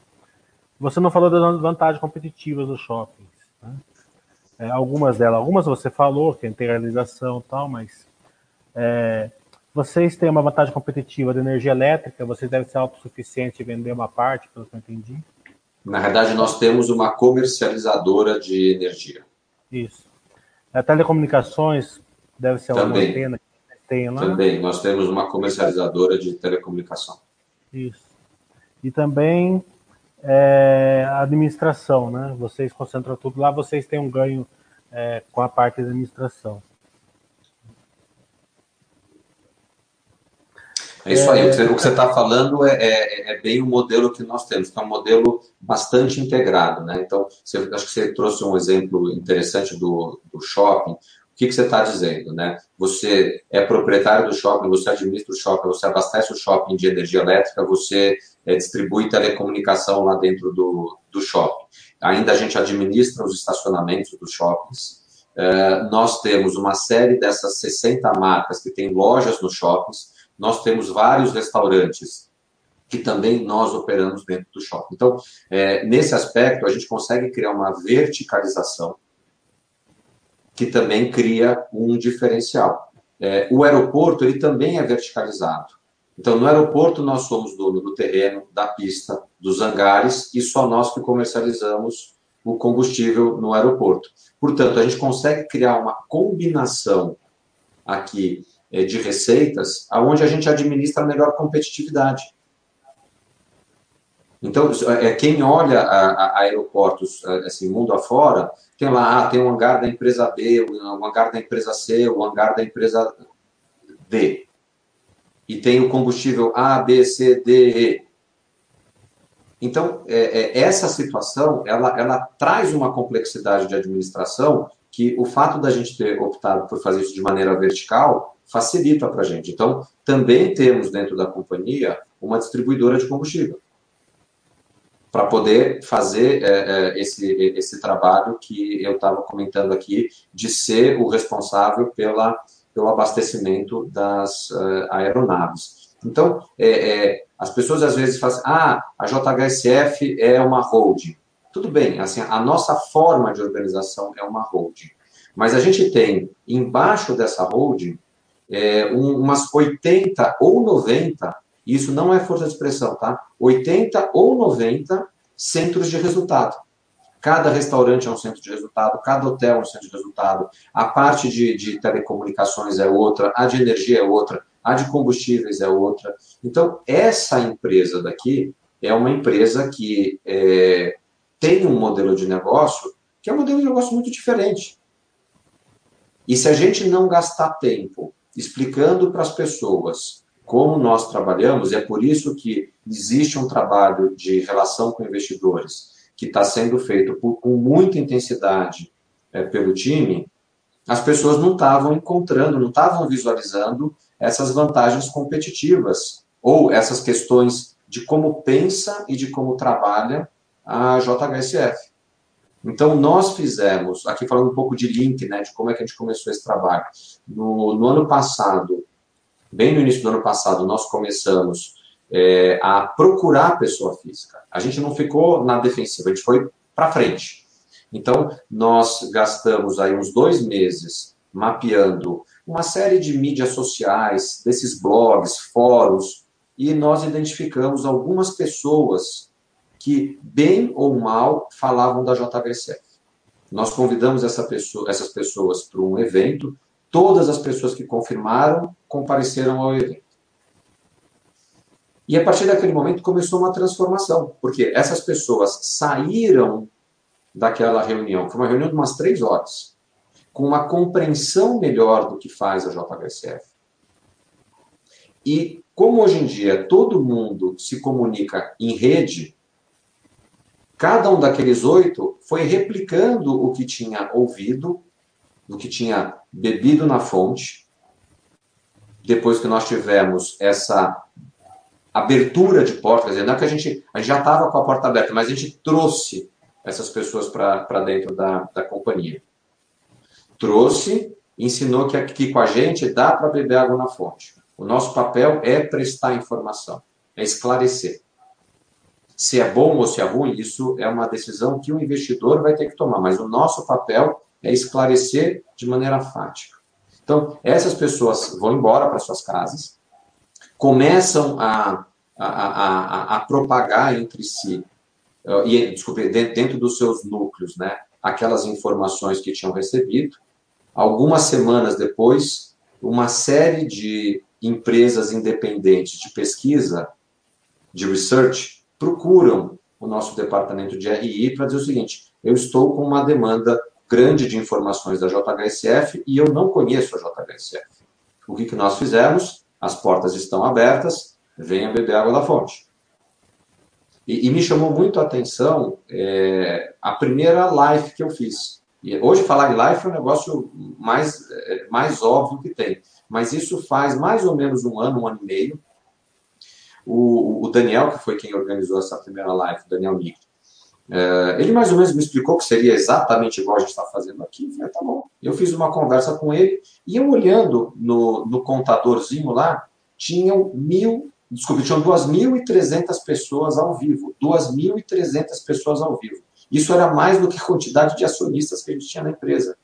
Você não falou das vantagens competitivas dos shoppings, né? É, algumas delas, algumas você falou, que é integralização e tal, mas é, vocês têm uma vantagem competitiva de energia elétrica, vocês devem ser autossuficientes e vender uma parte, pelo que eu entendi. Na verdade, nós temos uma comercializadora de energia. Isso. A telecomunicações deve ser Também. uma antena tem lá. Também, nós temos uma comercializadora de telecomunicação. Isso. E também é, administração, né? Vocês concentram tudo lá, vocês têm um ganho é, com a parte da administração. É isso aí. O que você está falando é, é, é, bem o modelo que nós temos, que é um modelo bastante integrado. Né? Então, você, acho que você trouxe um exemplo interessante do, do shopping. O que, que você está dizendo? Né? Você é proprietário do shopping, você administra o shopping, você abastece o shopping de energia elétrica, você é, distribui telecomunicação lá dentro do, do shopping. Ainda a gente administra os estacionamentos dos shoppings. É, nós temos uma série dessas 60 marcas que têm lojas nos shoppings nós temos vários restaurantes que também nós operamos dentro do shopping. Então, é, nesse aspecto, a gente consegue criar uma verticalização que também cria um diferencial. É, o aeroporto, ele também é verticalizado. Então, no aeroporto, nós somos dono do terreno, da pista, dos hangares, e só nós que comercializamos o combustível no aeroporto. Portanto, a gente consegue criar uma combinação aqui é, de receitas, aonde a gente administra a melhor competitividade. Então, é, quem olha a, a aeroportos, assim, mundo afora, tem lá, ah, tem o hangar da empresa B, o hangar da empresa C, o hangar da empresa D. E tem o combustível A, B, C, D, E. Então, é, é, essa situação, ela, ela traz uma complexidade de administração que o fato da gente ter optado por fazer isso de maneira vertical facilita para a gente. Então, também temos dentro da companhia uma distribuidora de combustível para poder fazer é, é, esse, esse trabalho que eu estava comentando aqui, de ser o responsável pela, pelo abastecimento das uh, aeronaves. Então, é, é, as pessoas às vezes fazem, ah, a JHSF é uma holding. Tudo bem, assim, a nossa forma de organização é uma holding. Mas a gente tem, embaixo dessa holding, é, um, umas 80 ou 90, isso não é força de expressão, tá? 80 ou 90 centros de resultado. Cada restaurante é um centro de resultado, cada hotel é um centro de resultado, a parte de, de telecomunicações é outra, a de energia é outra, a de combustíveis é outra. Então, essa empresa daqui é uma empresa que é, tem um modelo de negócio que é um modelo de negócio muito diferente. E se a gente não gastar tempo explicando para as pessoas como nós trabalhamos, é por isso que existe um trabalho de relação com investidores que está sendo feito por, com muita intensidade é, pelo time, as pessoas não estavam encontrando, não estavam visualizando essas vantagens competitivas ou essas questões de como pensa e de como trabalha a JHSF. Então, nós fizemos, aqui falando um pouco de link, né, de como é que a gente começou esse trabalho. No, no ano passado, bem no início do ano passado, nós começamos é, a procurar pessoa física. A gente não ficou na defensiva, a gente foi para frente. Então, nós gastamos aí uns dois meses mapeando uma série de mídias sociais, desses blogs, fóruns, e nós identificamos algumas pessoas que, bem ou mal, falavam da JBSF. Nós convidamos essa pessoa, essas pessoas para um evento, todas as pessoas que confirmaram compareceram ao evento. E a partir daquele momento começou uma transformação, porque essas pessoas saíram daquela reunião, foi uma reunião de umas três horas, com uma compreensão melhor do que faz a JHSF. E como hoje em dia todo mundo se comunica em rede, Cada um daqueles oito foi replicando o que tinha ouvido, o que tinha bebido na fonte. Depois que nós tivemos essa abertura de porta, quer dizer, não é que a gente, a gente já estava com a porta aberta, mas a gente trouxe essas pessoas para dentro da, da companhia. Trouxe, ensinou que aqui com a gente dá para beber água na fonte. O nosso papel é prestar informação, é esclarecer. Se é bom ou se é ruim, isso é uma decisão que o investidor vai ter que tomar, mas o nosso papel é esclarecer de maneira fática. Então, essas pessoas vão embora para suas casas, começam a, a, a, a propagar entre si, uh, e, desculpe, dentro dos seus núcleos, né, aquelas informações que tinham recebido. Algumas semanas depois, uma série de empresas independentes de pesquisa, de research, procuram o nosso departamento de RI para dizer o seguinte: eu estou com uma demanda grande de informações da JHSF e eu não conheço a JHSF. O que, que nós fizemos? As portas estão abertas, venha beber água da fonte. E, e me chamou muito a atenção é, a primeira live que eu fiz. E hoje falar em live é um negócio mais, é, mais óbvio que tem. Mas isso faz mais ou menos um ano, um ano e meio. O, o Daniel, que foi quem organizou essa primeira live, o Daniel Nick, é, ele mais ou menos me explicou que seria exatamente igual a gente está fazendo aqui. Eu falei, tá bom. Eu fiz uma conversa com ele e eu olhando no, no contadorzinho lá, tinham mil, desculpe, tinham 2.300 pessoas ao vivo. 2.300 pessoas ao vivo. Isso era mais do que a quantidade de acionistas que a gente tinha na empresa.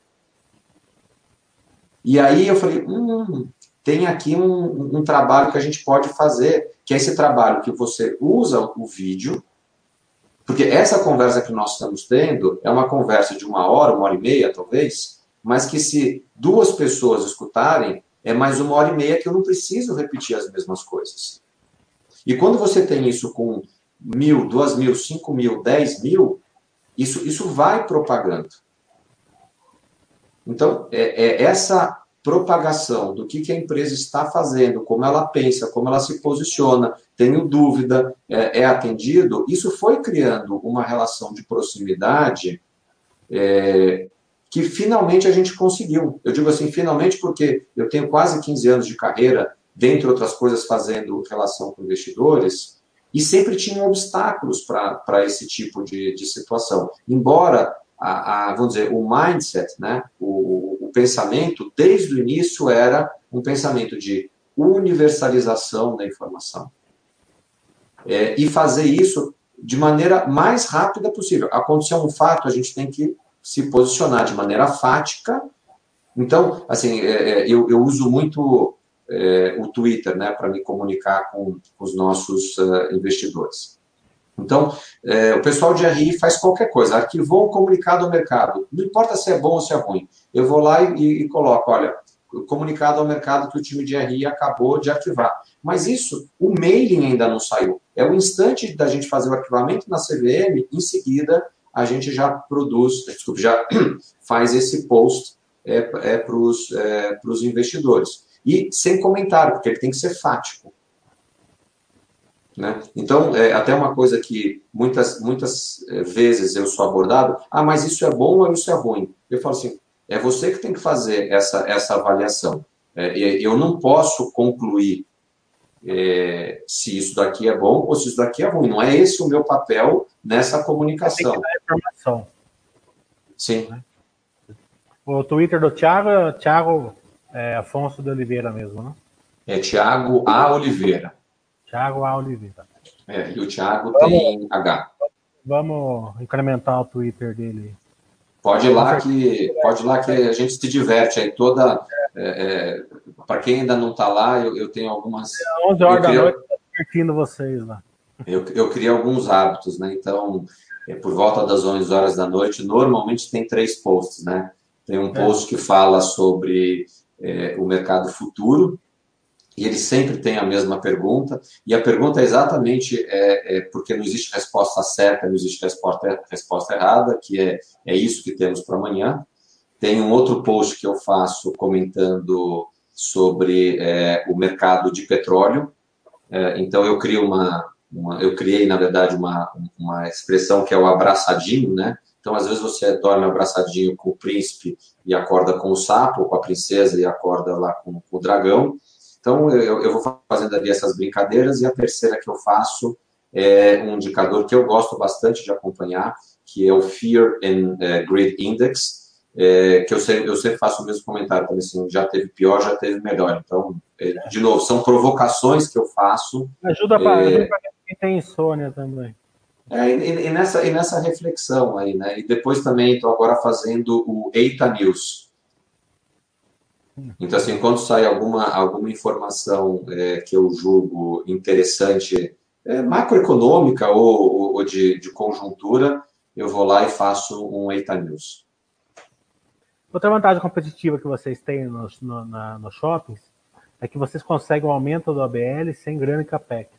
E aí eu falei, hum, tem aqui um, um trabalho que a gente pode fazer, que é esse trabalho que você usa o vídeo, porque essa conversa que nós estamos tendo é uma conversa de uma hora, uma hora e meia, talvez, mas que se duas pessoas escutarem, é mais uma hora e meia que eu não preciso repetir as mesmas coisas. E quando você tem isso com mil, duas mil, cinco mil, dez mil, isso, isso vai propagando. Então, é, é essa propagação do que, que a empresa está fazendo, como ela pensa, como ela se posiciona, tenho dúvida, é, é atendido, isso foi criando uma relação de proximidade é, que finalmente a gente conseguiu. Eu digo assim, finalmente, porque eu tenho quase 15 anos de carreira, dentre outras coisas, fazendo relação com investidores, e sempre tinha obstáculos para esse tipo de, de situação. Embora, a, a, vamos dizer, o mindset, né, o, pensamento, desde o início, era um pensamento de universalização da informação é, e fazer isso de maneira mais rápida possível. Aconteceu um fato, a gente tem que se posicionar de maneira fática. Então, assim, é, é eu, eu, uso muito é, o Twitter, né, para me comunicar com, os nossos uh, investidores. Então, é, o pessoal de RI faz qualquer coisa, arquivou um comunicado ao mercado, não importa se é bom ou se é ruim, eu vou lá e, e coloco, olha, comunicado ao mercado que o time de RI acabou de arquivar. Mas isso, o mailing ainda não saiu. É o instante da gente fazer o arquivamento na CVM, em seguida a gente já produz, desculpe, já faz esse post é, é para os é, investidores. E sem comentário, porque ele tem que ser fático. Né? Então, é até uma coisa que muitas, muitas é, vezes eu sou abordado, ah, mas isso é bom ou isso é ruim? Eu falo assim, é você que tem que fazer essa, essa avaliação. É, eu não posso concluir é, se isso daqui é bom ou se isso daqui é ruim. Não é esse o meu papel nessa comunicação. Tem que dar informação. Sim. O Twitter do Thiago é Thiago é, Afonso de Oliveira mesmo, né? É Thiago A. Oliveira. Thiago A. Oliveira. É, e o Thiago vamos, tem H. Vamos incrementar o Twitter dele. Pode ir lá que pode lá que a gente se diverte aí toda. É, é, Para quem ainda não está lá, eu, eu, tenho algumas. É 11 horas da noite, divertindo vocês lá. Eu, eu criei alguns hábitos, né? Então, é, por volta das 11 horas da noite, normalmente tem três posts, né? Tem um é. post que fala sobre é, o mercado futuro, e ele sempre tem a mesma pergunta, e a pergunta é exatamente é, é, porque não existe resposta certa, não existe resposta, resposta errada, que é, é isso que temos para amanhã. Tem um outro post que eu faço comentando sobre é, o mercado de petróleo. É, então eu crio uma, uma, eu criei na verdade uma, uma expressão que é o abraçadinho, né? Então às vezes você dorme abraçadinho com o príncipe e acorda com o sapo, com a princesa e acorda lá com, com o dragão. Então, eu, eu vou fazendo ali essas brincadeiras, e a terceira que eu faço é um indicador que eu gosto bastante de acompanhar, que é o Fear and uh, Greed Index, é, que eu sempre, eu sempre faço o mesmo comentário, também assim, já teve pior, já teve melhor. Então, é, de novo, são provocações que eu faço. Ajuda para é, quem tem insônia também. É, e, e, nessa, e nessa reflexão aí, né? E depois também estou agora fazendo o Eita News, então, assim, quando sai alguma, alguma informação é, que eu julgo interessante, é, macroeconômica ou, ou de, de, conjuntura, eu vou lá e faço um Eita News. Outra vantagem competitiva que vocês têm nos no, shoppings é que vocês conseguem o um aumento do ABL sem grana e capex.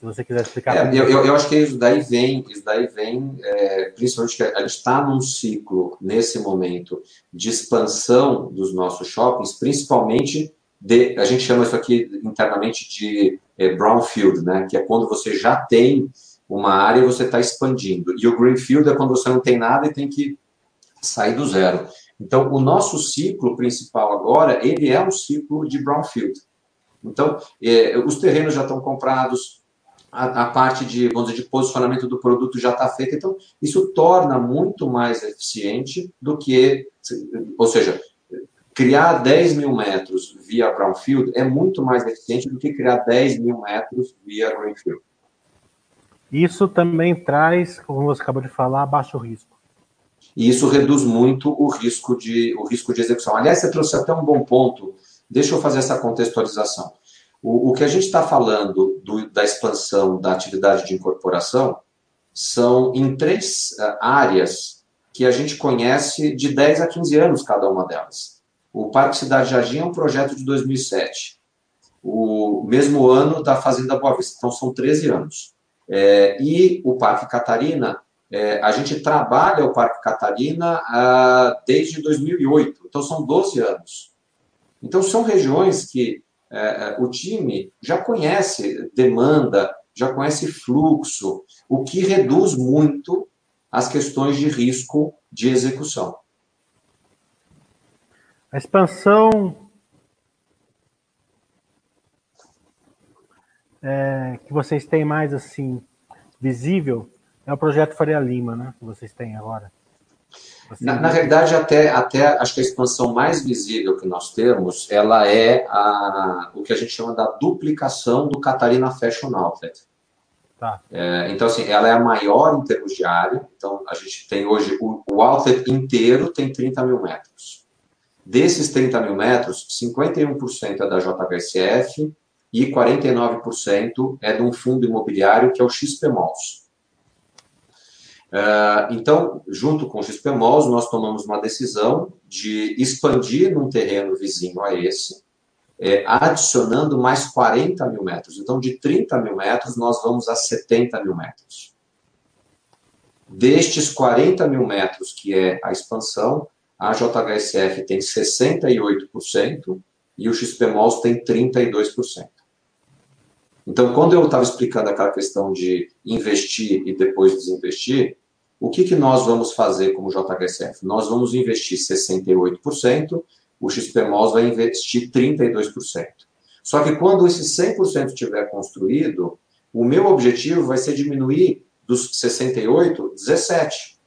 Se você quiser explicar. É, eu, eu, eu, acho que isso daí vem, isso daí vem, é, principalmente que a gente está num ciclo, nesse momento, de expansão dos nossos shoppings, principalmente de, a gente chama isso aqui internamente de é, brownfield, né? Que é quando você já tem uma área e você está expandindo. E o greenfield é quando você não tem nada e tem que sair do zero. Então, o nosso ciclo principal agora, ele é um ciclo de brownfield. Então, é, os terrenos já estão comprados, a, a, parte de, vamos dizer, de posicionamento do produto já está feita. Então, isso torna muito mais eficiente do que, ou seja, criar 10 mil metros via brownfield é muito mais eficiente do que criar 10 mil metros via greenfield. Isso também traz, como você acabou de falar, baixo risco. E isso reduz muito o risco de, o risco de execução. Aliás, você trouxe até um bom ponto. Deixa eu fazer essa contextualização. O, o que a gente está falando do, da expansão da atividade de incorporação são em três uh, áreas que a gente conhece de 10 a 15 anos cada uma delas. O Parque Cidade Jardim é um projeto de 2007. O mesmo ano da Fazenda Boa Vista, então são 13 anos. É, e o Parque Catarina, é, a gente trabalha o Parque Catarina ah, desde 2008, então são 12 anos. Então são regiões que é, é, o time já conhece demanda, já conhece fluxo, o que reduz muito as questões de risco de execução. A expansão é, que vocês têm mais assim visível é o projeto Faria Lima, né? Que vocês têm agora. Na, na, realidade, até, até acho que a expansão mais visível que nós temos, ela é a, o que a gente chama da duplicação do Catarina Fashion Outlet. Tá. É, então, assim, ela é a maior em termos de área. Então, a gente tem hoje, o, o outlet inteiro tem 30 mil metros. Desses 30 mil metros, 51% é da JHSF e 49% é de um fundo imobiliário que é o XP Malls. Uh, então, junto com o XP nós tomamos uma decisão de expandir num terreno vizinho a esse, é, adicionando mais 40 mil metros. Então, de 30 mil metros, nós vamos a 70 mil metros. Destes 40 mil metros, que é a expansão, a JHSF tem 68% e o XP Malls tem 32%. Então, quando eu estava explicando aquela questão de investir e depois desinvestir, o que, que nós vamos fazer como JHSF? Nós vamos investir 68%, o XPMOS vai investir 32%. Só que quando esse 100% estiver construído, o meu objetivo vai ser diminuir dos 68, 17.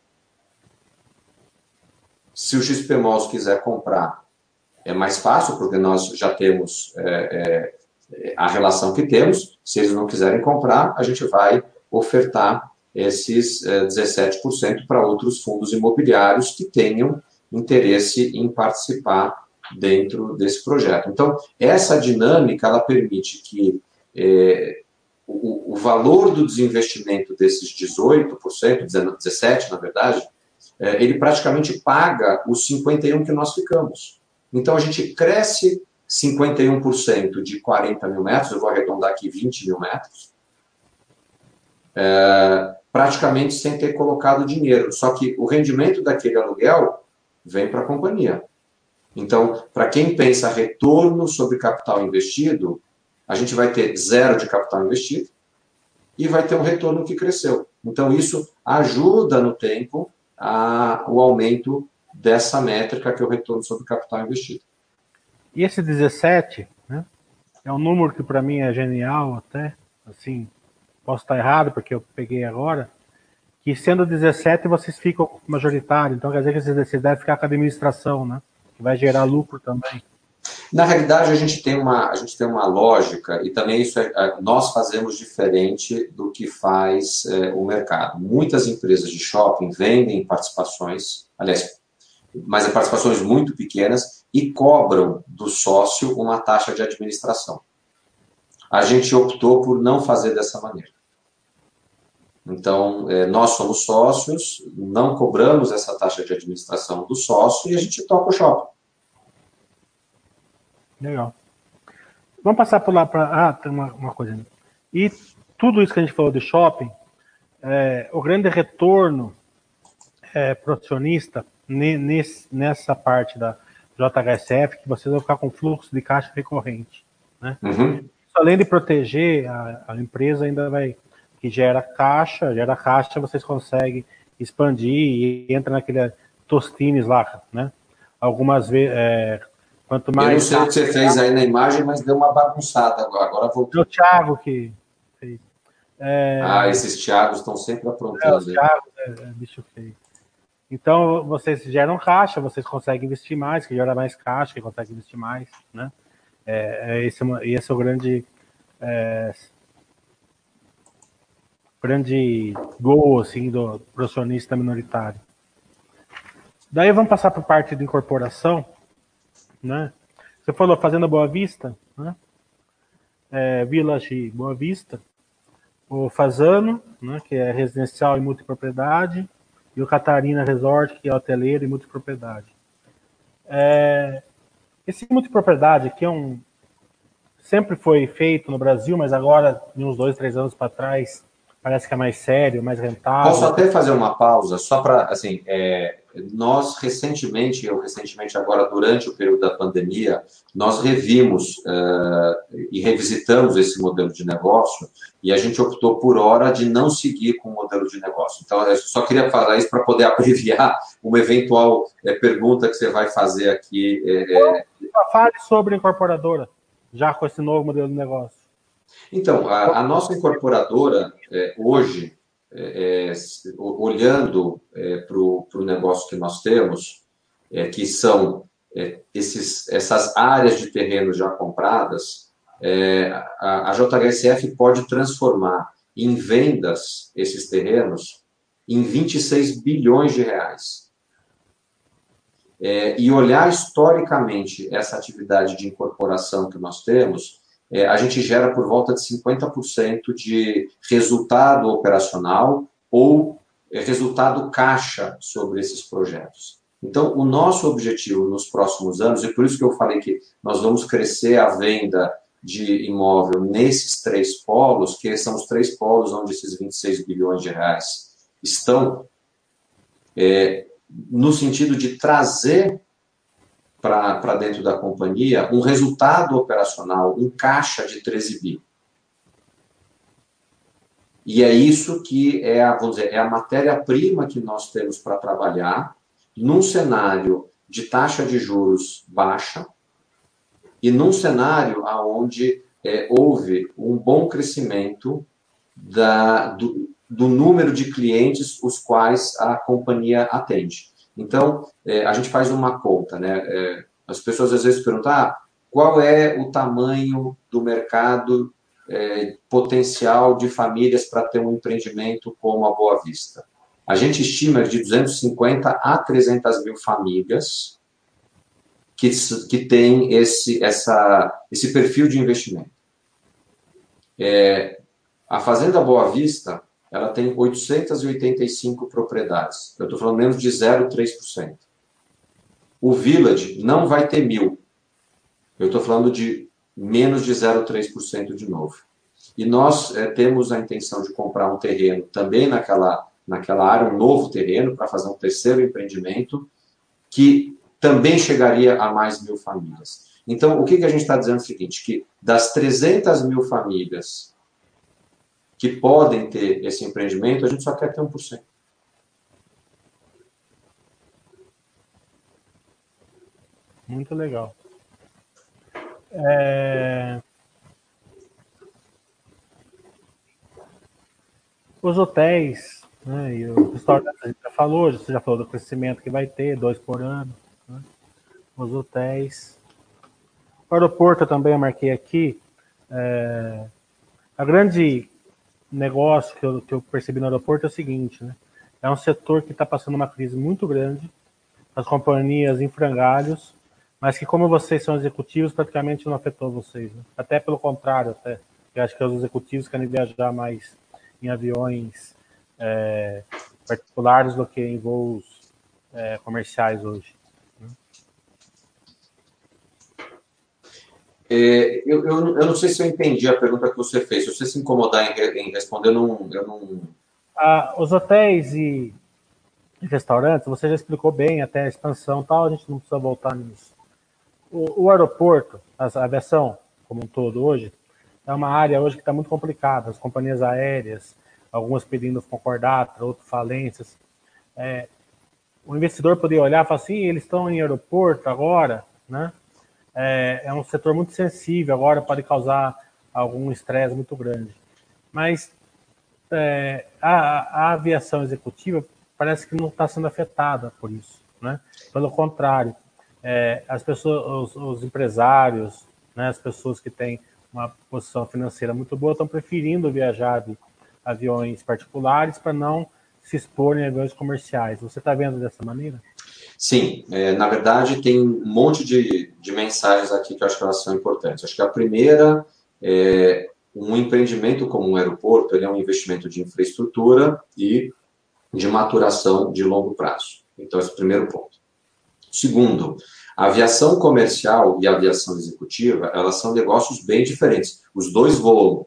Se o XPMOS quiser comprar, é mais fácil, porque nós já temos é, é, a relação que temos. Se eles não quiserem comprar, a gente vai ofertar esses 17% eh, para outros fundos imobiliários que tenham interesse em participar dentro desse projeto. Então, essa dinâmica ela permite que é, o, o, valor do desinvestimento desses 18%, 17% na verdade, é, ele praticamente paga os 51% que nós ficamos. Então, a gente cresce 51% de 40 mil metros, eu vou arredondar aqui 20 mil metros, praticamente sem ter colocado dinheiro. Só que o rendimento daquele aluguel vem para a companhia. Então, para quem pensa retorno sobre capital investido, a gente vai ter zero de capital investido e vai ter um retorno que cresceu. Então, isso ajuda no tempo a, o aumento dessa métrica que é o retorno sobre capital investido. E esse 17, né, é um número que para mim é genial até, assim, posso estar errado, porque eu peguei agora, que sendo 17 vocês ficam majoritário, então quer dizer que vocês devem ficar com a administração, né? Que vai gerar lucro também. Na realidade, a gente tem uma, a gente tem uma lógica, e também isso é, é nós fazemos diferente do que faz é, o mercado. Muitas empresas de shopping vendem participações, aliás, mas é participações muito pequenas, e cobram do sócio uma taxa de administração a gente optou por não fazer dessa maneira. Então, é, nós somos sócios, não cobramos essa taxa de administração do sócio e a gente toca o shopping. Legal. Vamos passar por lá para. Ah, tem uma, uma coisa. E tudo isso que a gente falou de shopping, é, o grande retorno é, protecionista nesse, nessa parte da JHSF, que vocês vão ficar com fluxo de caixa recorrente. Né? Uhum. Além de proteger, a, a, empresa ainda vai, que gera caixa, gera caixa, vocês conseguem expandir e entra naquele tostines lá, né? Algumas vezes, é, quanto mais... Eu não sei o que você fez aí na imagem, mas deu uma bagunçada agora, agora voltou. É o Thiago que fez. É... Ah, esses Thiagos estão sempre aprontando. É, os Thiagos é, é bicho feio. Então, vocês geram caixa, vocês conseguem investir mais, que gera mais caixa, que consegue investir mais, né? É, é esse, é esse é o grande é, grande gol assim do profissionista minoritário. Daí vamos passar para a parte de incorporação, né? Você falou Fazenda Boa Vista, né? É, Village Boa Vista, o Fazano, né, que é residencial e multipropriedade, e o Catarina Resort, que é hoteleiro e multipropriedade. É, esse multipropriedade aqui é um sempre foi feito no Brasil, mas agora, de uns dois, três anos para trás, parece que é mais sério, mais rentável. Posso até fazer uma pausa, só para, assim, é, nós recentemente, eu recentemente agora, durante o período da pandemia, nós revimos uh, e revisitamos esse modelo de negócio e a gente optou por hora de não seguir com o modelo de negócio. Então, eu só queria falar isso para poder abreviar uma eventual é, pergunta que você vai fazer aqui. É, Fale sobre incorporadora, já com esse novo modelo de negócio. Então, a, a nossa incorporadora, é, hoje, é, é olhando é, para o negócio que nós temos, é, que são esses, essas áreas de terreno já compradas, é, a, a JHSF pode transformar em vendas esses terrenos em 26 bilhões de reais. É, e olhar historicamente essa atividade de incorporação que nós temos, é, a gente gera por volta de 50% de resultado operacional ou é, resultado caixa sobre esses projetos. Então, o nosso objetivo nos próximos anos, e por isso que eu falei que nós vamos crescer a venda de imóvel nesses três polos, que são os três polos onde esses 26 bilhões de reais estão, é, no sentido de trazer para dentro da companhia um resultado operacional, um caixa de 13 bi. E é isso que é a, vamos dizer, é a matéria-prima que nós temos para trabalhar num cenário de taxa de juros baixa, e num cenário onde é, houve um bom crescimento da, do, do, número de clientes os quais a companhia atende. Então, é, a gente faz uma conta, né? É, as pessoas às vezes perguntam, ah, qual é o tamanho do mercado é, potencial de famílias para ter um empreendimento como a Boa Vista? A gente estima de 250 a 300 mil famílias que, que tem esse, essa, esse perfil de investimento. É, a Fazenda Boa Vista, ela tem 885 propriedades. Eu estou falando menos de 0,3%. O Village não vai ter mil. Eu estou falando de menos de 0,3% de novo. E nós é, temos a intenção de comprar um terreno também naquela, naquela área, um novo terreno, para fazer um terceiro empreendimento, que também chegaria a mais mil famílias. Então, o que, que a gente está dizendo é o seguinte, que das 300 mil famílias que podem ter esse empreendimento, a gente só quer ter 1%. Muito legal. É... Os hotéis, né, e o gente já falou, você já falou do crescimento que vai ter, dois por ano os hotéis. O aeroporto também eu marquei aqui. É, a grande negócio que eu, que eu percebi no aeroporto é o seguinte, né? É um setor que está passando uma crise muito grande, as companhias em frangalhos, mas que como vocês são executivos, praticamente não afetou vocês. Né? Até pelo contrário, até. Eu acho que os executivos querem viajar mais em aviões é, particulares do que em voos é, comerciais hoje. É, eu, eu, eu, não sei se eu entendi a pergunta que você fez. Se você se incomodar em, em responder, eu não. Eu não... Ah, os hotéis e restaurantes, você já explicou bem até a expansão e tal, a gente não precisa voltar nisso. O, o aeroporto, a aviação como um todo hoje, é uma área hoje que está muito complicada. As companhias aéreas, algumas pedindo concordata, outras falências. É, o investidor poderia olhar e falar assim, eles estão em aeroporto agora, né? É, é um setor muito sensível, agora pode causar algum estresse muito grande. Mas é, a, a, aviação executiva parece que não está sendo afetada por isso. Né? Pelo contrário, é, as pessoas, os, os empresários, né, as pessoas que têm uma posição financeira muito boa estão preferindo viajar de aviões particulares para não se expor em aviões comerciais. Você está vendo dessa maneira? Sim, é, na verdade tem um monte de, de mensagens aqui que eu acho que elas são importantes. Acho que a primeira é um empreendimento como um aeroporto, ele é um investimento de infraestrutura e de maturação de longo prazo. Então, esse é o primeiro ponto. Segundo, a aviação comercial e a aviação executiva, elas são negócios bem diferentes. Os dois voam,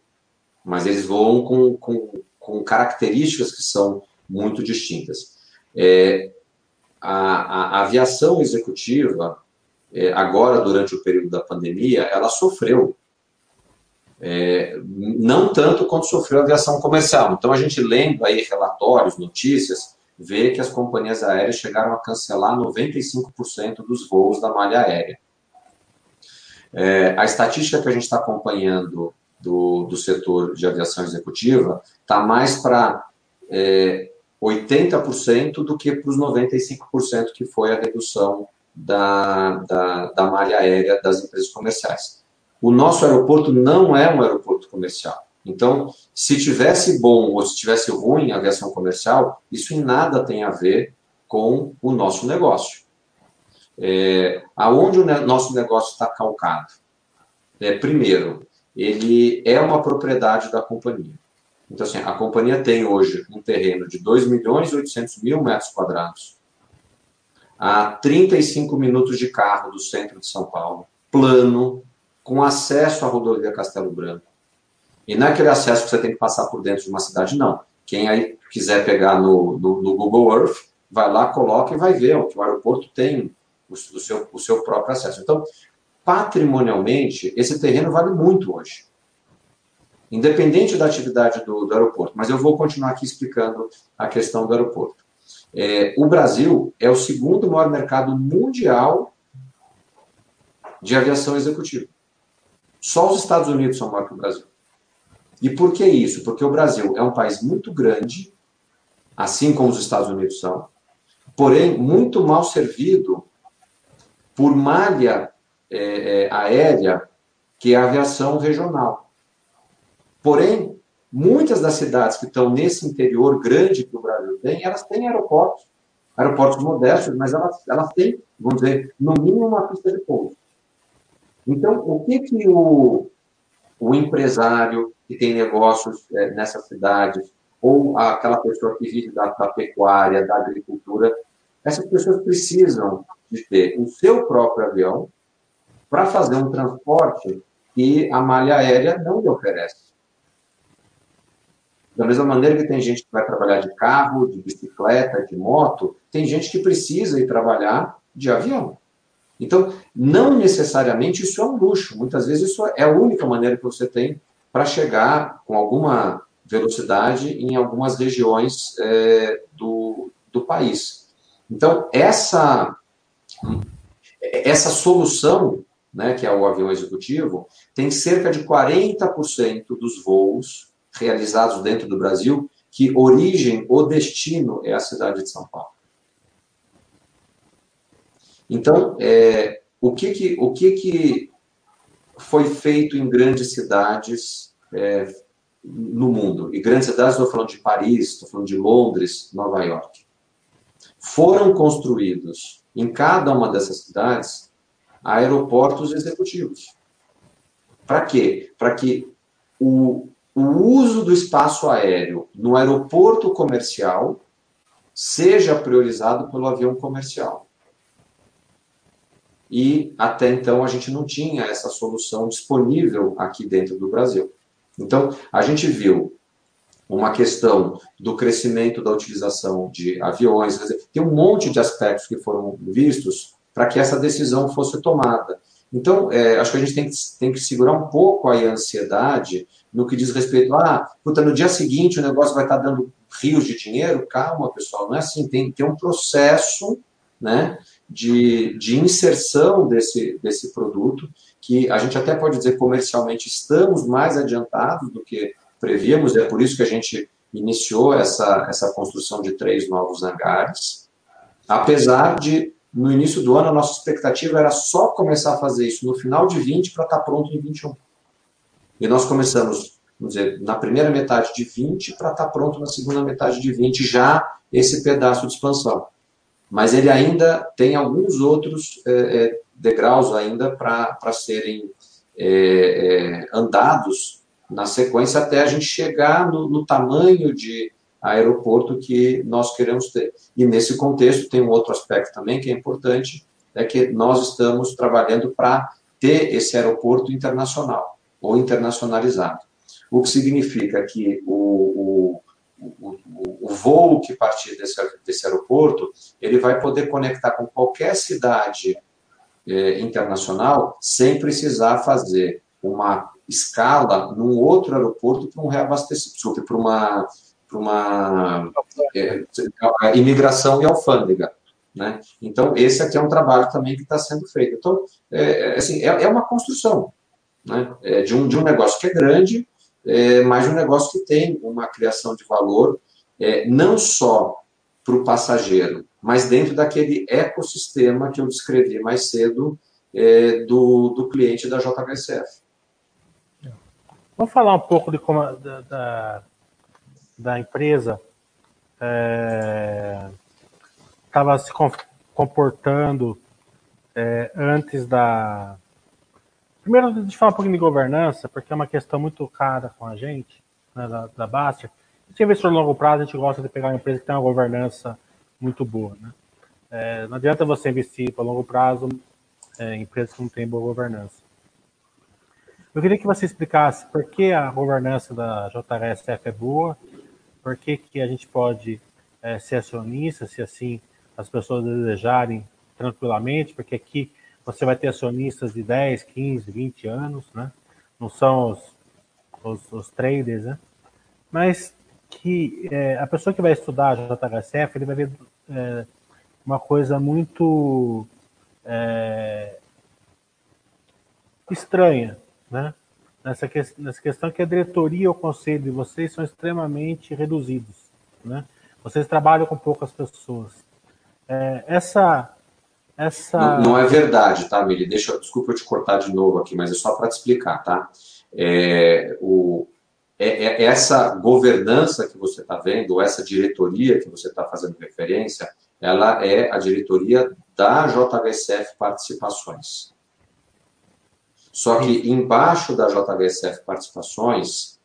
mas eles voam com, com, com características que são muito distintas. É, a, a, aviação executiva, é, agora durante o período da pandemia, ela sofreu. É, não tanto quanto sofreu a aviação comercial. Então, a gente lendo aí relatórios, notícias, vê que as companhias aéreas chegaram a cancelar 95% dos voos da malha aérea. É, a estatística que a gente está acompanhando do, do setor de aviação executiva está mais para é, 80% do que para os 95% que foi a redução da, da, da malha aérea das empresas comerciais. O nosso aeroporto não é um aeroporto comercial. Então, se tivesse bom ou se tivesse ruim a aviação comercial, isso em nada tem a ver com o nosso negócio. É, aonde o ne nosso negócio está calcado? É, primeiro, ele é uma propriedade da companhia. Então, assim, a companhia tem hoje um terreno de 2 milhões e 800 mil metros quadrados, a 35 minutos de carro do centro de São Paulo, plano, com acesso à rodovia Castelo Branco. E não é aquele acesso que você tem que passar por dentro de uma cidade, não. Quem aí quiser pegar no, no, no Google Earth, vai lá, coloca e vai ver que o aeroporto tem o, o, seu, o seu próprio acesso. Então, patrimonialmente, esse terreno vale muito hoje independente da atividade do, do, aeroporto. Mas eu vou continuar aqui explicando a questão do aeroporto. É, o Brasil é o segundo maior mercado mundial de aviação executiva. Só os Estados Unidos são maior que o Brasil. E por que isso? Porque o Brasil é um país muito grande, assim como os Estados Unidos são, porém muito mal servido por malha é, é, aérea, que é a aviação regional. Porém, muitas das cidades que estão nesse interior grande que o Brasil tem, elas têm aeroportos, aeroportos modestos, mas elas, elas têm, vamos dizer, no mínimo uma pista de pouso. Então, o que que o, o empresário que tem negócios é, nessas cidades, ou aquela pessoa que vive da, da pecuária, da agricultura, essas pessoas precisam de ter o seu próprio avião para fazer um transporte que a malha aérea não lhe oferece. Da mesma maneira que tem gente que vai trabalhar de carro, de bicicleta, de moto, tem gente que precisa ir trabalhar de avião. Então, não necessariamente isso é um luxo. Muitas vezes isso é a única maneira que você tem para chegar com alguma velocidade em algumas regiões é, do, do país. Então, essa, essa solução, né, que é o avião executivo, tem cerca de 40% dos voos realizados dentro do Brasil, que origem ou destino é a cidade de São Paulo. Então, é, o, que, que, o que, que foi feito em grandes cidades é, no mundo? E grandes cidades, estou falando de Paris, estou falando de Londres, Nova York. Foram construídos em cada uma dessas cidades aeroportos executivos. Para quê? Para que o, o uso do espaço aéreo no aeroporto comercial seja priorizado pelo avião comercial. e até então a gente não tinha essa solução disponível aqui dentro do Brasil. Então, a gente viu uma questão do crescimento da utilização de aviões, tem um monte de aspectos que foram vistos para que essa decisão fosse tomada. Então, é, acho que a gente tem que, tem que segurar um pouco a ansiedade no que diz respeito a, puta, no dia seguinte o negócio vai estar dando rios de dinheiro. Calma, pessoal, não é assim. Tem, tem um processo né, de, de inserção desse, desse produto, que a gente até pode dizer comercialmente estamos mais adiantados do que prevíamos, é por isso que a gente iniciou essa, essa construção de três novos hangares, apesar de, no início do ano, a nossa expectativa era só começar a fazer isso no final de 20 para estar tá pronto em 21. E nós começamos, vamos dizer, na primeira metade de 20 para estar tá pronto na segunda metade de 20, já esse pedaço de expansão mas ele ainda tem alguns outros é, é degraus ainda para serem é, é, andados na sequência até a gente chegar no, no, tamanho de aeroporto que nós queremos ter. E nesse contexto tem um outro aspecto também que é importante, é que nós estamos trabalhando para ter esse aeroporto internacional ou internacionalizado. O que significa que o, o, o, o voo que partir desse, desse aeroporto, ele vai poder conectar com qualquer cidade é, internacional sem precisar fazer uma escala num outro aeroporto para um reabastecimento, para uma, para uma é, imigração e alfândega. Né? Então, esse aqui é um trabalho também que está sendo feito. Então, é, é, assim, é, é uma construção né? É de, um, de um negócio que é grande, é, mas um negócio que tem uma criação de valor é, não só para o passageiro, mas dentro daquele ecossistema que eu descrevi mais cedo é, do, do cliente da JHSF. Vamos falar um pouco de como da, da, da empresa estava é, se comportando é, antes da. Primeiro, deixa eu falar um pouquinho de governança, porque é uma questão muito cara com a gente, né, da, da Bastia. Se investir no longo prazo, a gente gosta de pegar uma empresa que tem uma governança muito boa. Né? É, não adianta você investir para longo prazo é, em empresas que não têm boa governança. Eu queria que você explicasse por que a governança da JHSF é boa, por que, que a gente pode é, ser acionista, se assim as pessoas desejarem tranquilamente, porque aqui você vai ter acionistas de 10, 15, 20 anos, né? Não são os, os, os traders, né? Mas que é, a pessoa que vai estudar a JHSF, ele vai ver é, uma coisa muito é, estranha, né? Nessa, que, nessa questão que a diretoria e o conselho de vocês são extremamente reduzidos, né? Vocês trabalham com poucas pessoas. É, essa essa não, não, é verdade, tá, Mili? Deixa, desculpa eu te cortar de novo aqui, mas é só para te explicar, tá? É, o, é, é essa governança que você está vendo, essa diretoria que você está fazendo referência, ela é a diretoria da JHSF Participações. Só que embaixo da JHSF Participações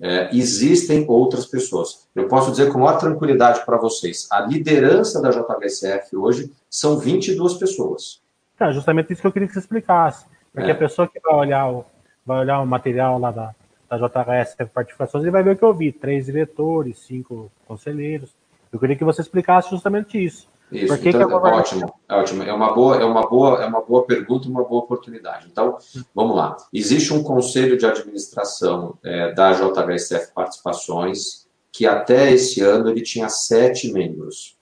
é, existem outras pessoas. Eu posso dizer com maior tranquilidade para vocês: a liderança da JHSF hoje são 22 pessoas. É justamente isso que eu queria que você explicasse. Porque é. a pessoa que vai olhar o, vai olhar o material lá da, da JHSF Participações, ele vai ver o que eu vi: três diretores, cinco conselheiros. Eu queria que você explicasse justamente isso. Isso, Por que então, que é ótimo, é ótimo. É uma boa, é uma boa, é uma boa pergunta, uma boa oportunidade. Então, vamos lá. Existe um conselho de administração é, da JHSF Participações que até esse ano ele tinha sete membros,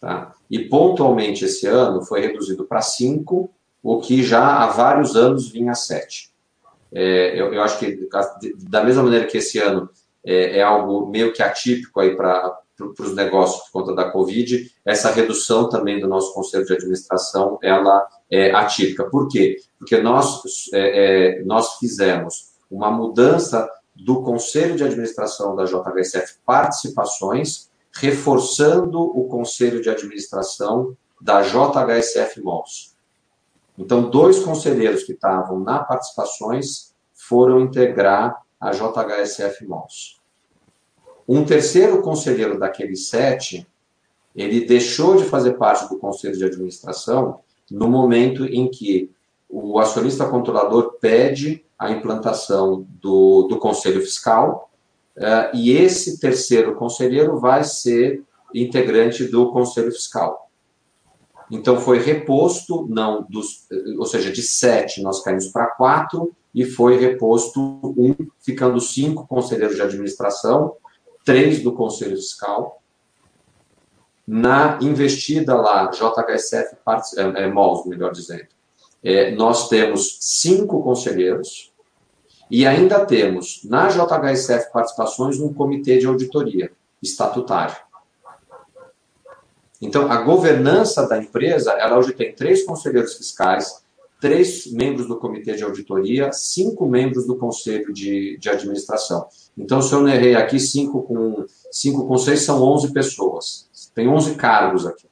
tá? E pontualmente esse ano foi reduzido para cinco, o que já há vários anos vinha a sete. É, eu, eu, acho que da mesma maneira que esse ano é, é algo meio que atípico aí para para os negócios por conta da Covid, essa redução também do nosso conselho de administração, ela é atípica. Por quê? Porque nós, é, é, nós fizemos uma mudança do conselho de administração da JHSF Participações, reforçando o conselho de administração da JHSF Malls. Então, dois conselheiros que estavam na participações foram integrar a JHSF Malls. Um terceiro conselheiro daqueles sete, ele deixou de fazer parte do conselho de administração no momento em que o acionista controlador pede a implantação do, do conselho fiscal, uh, e esse terceiro conselheiro vai ser integrante do conselho fiscal. Então, foi reposto, não dos, ou seja, de sete nós caímos para quatro, e foi reposto um, ficando cinco conselheiros de administração, três do conselho fiscal. Na investida lá, JHSF é, é, MOLS, melhor dizendo, é, nós temos cinco conselheiros e ainda temos na JHSF Participações um comitê de auditoria estatutário. Então, a governança da empresa, ela hoje tem três conselheiros fiscais, três membros do comitê de auditoria, cinco membros do conselho de, de administração. Então, se eu errei aqui, cinco com, cinco com seis são 11 pessoas. Tem 11 cargos aqui.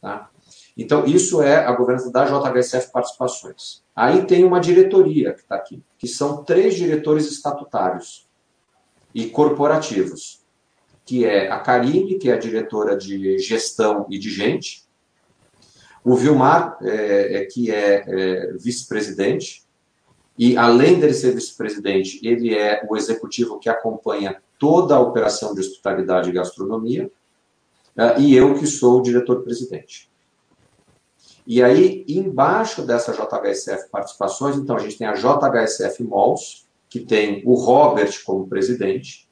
Tá? Então, isso é a governança da JHSF Participações. Aí tem uma diretoria que está aqui, que são três diretores estatutários e corporativos, que é a Karine, que é a diretora de gestão e de gente, o Vilmar, é, é, que é, é vice-presidente, e além dele ser vice-presidente, ele é o executivo que acompanha toda a operação de hospitalidade e gastronomia, é, e eu que sou o diretor-presidente. E aí, embaixo dessa JHSF Participações, então a gente tem a JHSF Malls, que tem o Robert como presidente,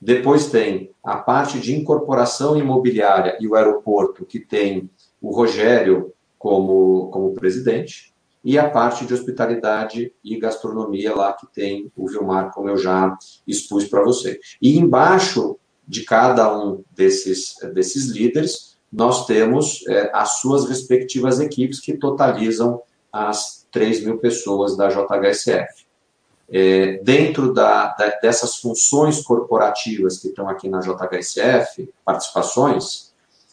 depois tem a parte de incorporação imobiliária e o aeroporto, que tem o Rogério como, como presidente, e a parte de hospitalidade e gastronomia lá, que tem o Vilmar, como eu já expus para você. E embaixo de cada um desses, desses líderes, nós temos é, as suas respectivas equipes, que totalizam as 3 mil pessoas da JHSF. É, dentro da, da, dessas funções corporativas que estão aqui na JHSF, participações,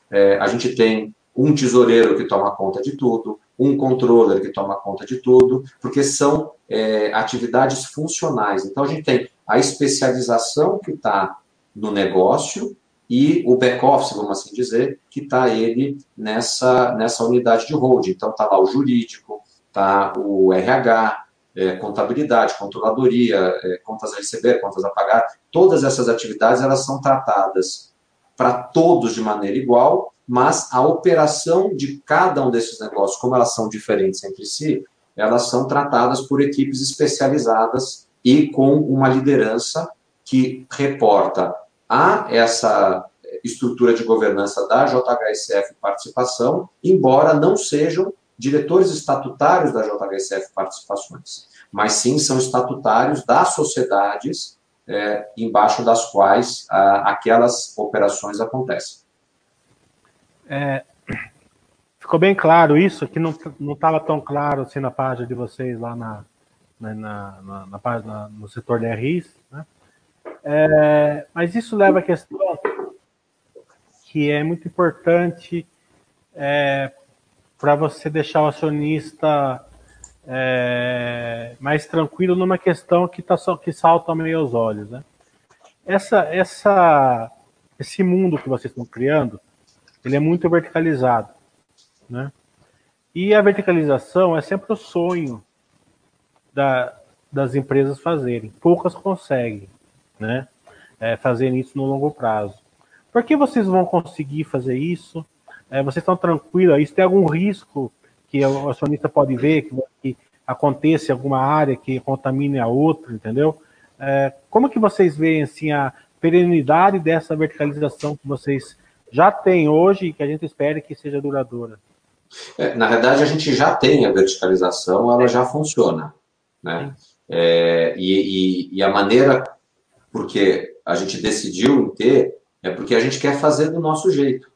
é, a gente tem um tesoureiro que toma conta de tudo, um controller que toma conta de tudo, porque são é, atividades funcionais. Então, a gente tem a especialização que está no negócio e o back-office, vamos assim dizer, que está ele nessa, nessa unidade de holding. Então, está lá o jurídico, está o RH, é, contabilidade, controladoria, é, contas a receber, contas a pagar, todas essas atividades elas são tratadas para todos de maneira igual, mas a operação de cada um desses negócios, como elas são diferentes entre si, elas são tratadas por equipes especializadas e com uma liderança que reporta a essa estrutura de governança da JHSF Participação, embora não sejam diretores estatutários da JHSF Participações, mas sim são estatutários das sociedades é, embaixo das quais a, aquelas operações acontecem. É, ficou bem claro isso, que não estava tão claro assim na página de vocês lá na, na, na, na página no setor de RIs, né? É, mas isso leva à questão que é muito importante é, para você deixar o acionista é, mais tranquilo numa questão que, tá, que salta meio aos olhos. Né? Essa, essa, esse mundo que vocês estão criando, ele é muito verticalizado. Né? E a verticalização é sempre o sonho da, das empresas fazerem. Poucas conseguem né? É, fazer isso no longo prazo. Por que vocês vão conseguir fazer isso? É, vocês estão tranquilos? Isso tem algum risco que o acionista pode ver que, que aconteça em alguma área que contamine a outra, entendeu? É, como que vocês veem assim a perenidade dessa verticalização que vocês já têm hoje e que a gente espera que seja duradoura? É, na verdade, a gente já tem a verticalização, ela já funciona, né? É, e, e, e, a maneira porque a gente decidiu ter é porque a gente quer fazer do nosso jeito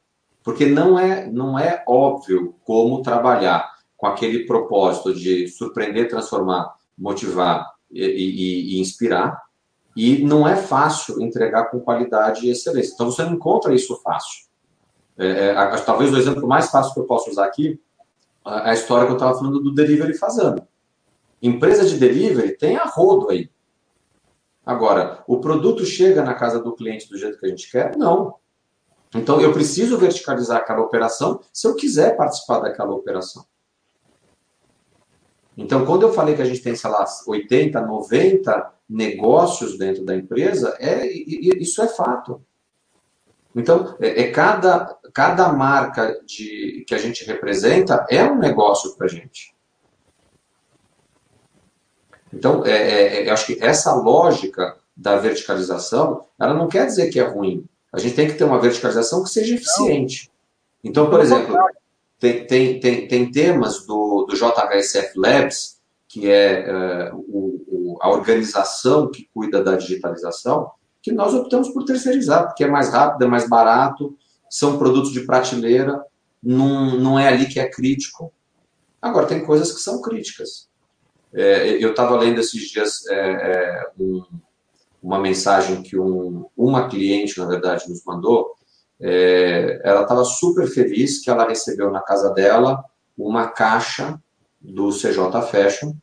porque não é, não é óbvio como trabalhar com aquele propósito de surpreender, transformar, motivar e, e inspirar, e não é fácil entregar com qualidade e excelência. Então você não encontra isso fácil. É, é, talvez o exemplo mais fácil que eu possa usar aqui a, a história que eu estava falando do delivery fazendo. Empresa de delivery tem a rodo aí. Agora, o produto chega na casa do cliente do jeito que a gente quer? Não. Então, eu preciso verticalizar aquela operação se eu quiser participar daquela operação. Então, quando eu falei que a gente tem, sei lá, 80, 90 negócios dentro da empresa, é, isso é fato. Então, é, é cada, cada marca de, que a gente representa é um negócio para a gente. Então, é, é, é, eu acho que essa lógica da verticalização, ela não quer dizer que é ruim. A gente tem que ter uma verticalização que seja eficiente. Então, por exemplo, tem, tem, tem, tem temas do, do JHSF Labs, que é, é o, o, a organização que cuida da digitalização, que nós optamos por terceirizar, porque é mais rápido, é mais barato, são produtos de prateleira, não, não é ali que é crítico. Agora, tem coisas que são críticas. É, eu estava lendo esses dias é, é, um, uma mensagem que um, uma cliente, na verdade, nos mandou. É, ela estava super feliz que ela recebeu na casa dela uma caixa do CJ Fashion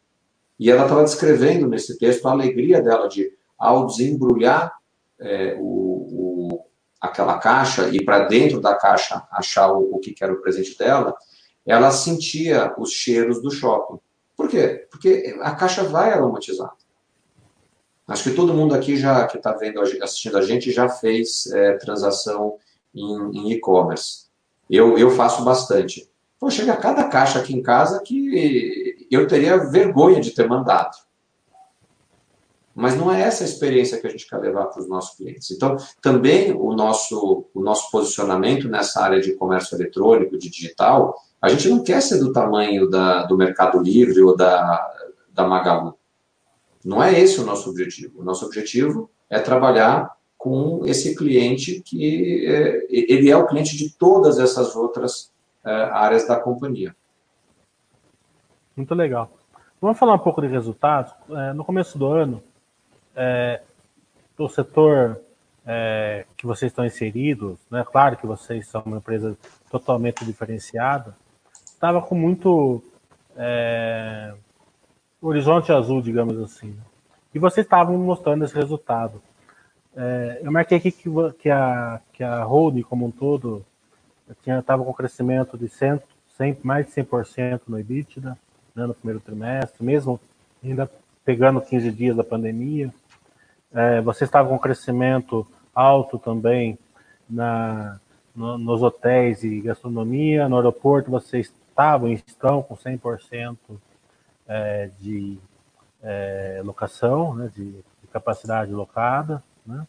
e ela estava descrevendo nesse texto a alegria dela de, ao desembrulhar é, o, o, aquela caixa e para dentro da caixa achar o, o que era o presente dela, ela sentia os cheiros do shopping. Por quê? Porque a caixa vai aromatizar. Acho que todo mundo aqui já que está vendo, assistindo a gente já fez é, transação em e-commerce. Eu, eu faço bastante. Pô, chega cada caixa aqui em casa que eu teria vergonha de ter mandado. Mas não é essa a experiência que a gente quer levar para os nossos clientes. Então, também o nosso, o nosso posicionamento nessa área de comércio eletrônico, de digital, a gente não quer ser do tamanho da, do Mercado Livre ou da, da Magalu. Não é esse o nosso objetivo. O nosso objetivo é trabalhar com esse cliente que é, ele é o cliente de todas essas outras é, áreas da companhia. Muito legal. Vamos falar um pouco de resultados. É, no começo do ano, do setor que vocês estão inseridos, né? Claro que vocês são uma empresa totalmente diferenciada, estava com muito horizonte azul, digamos assim. E vocês estavam mostrando esse resultado. É, eu marquei aqui que, que, a, que a holding como um todo estava com crescimento de 100, 100, mais de 100% no EBITDA né, no primeiro trimestre, mesmo ainda pegando 15 dias da pandemia. É, você estava com crescimento alto também na, no, nos hotéis e gastronomia. No aeroporto vocês estavam e estão com 100% é, de é, locação, né, de, de, capacidade locada. Né?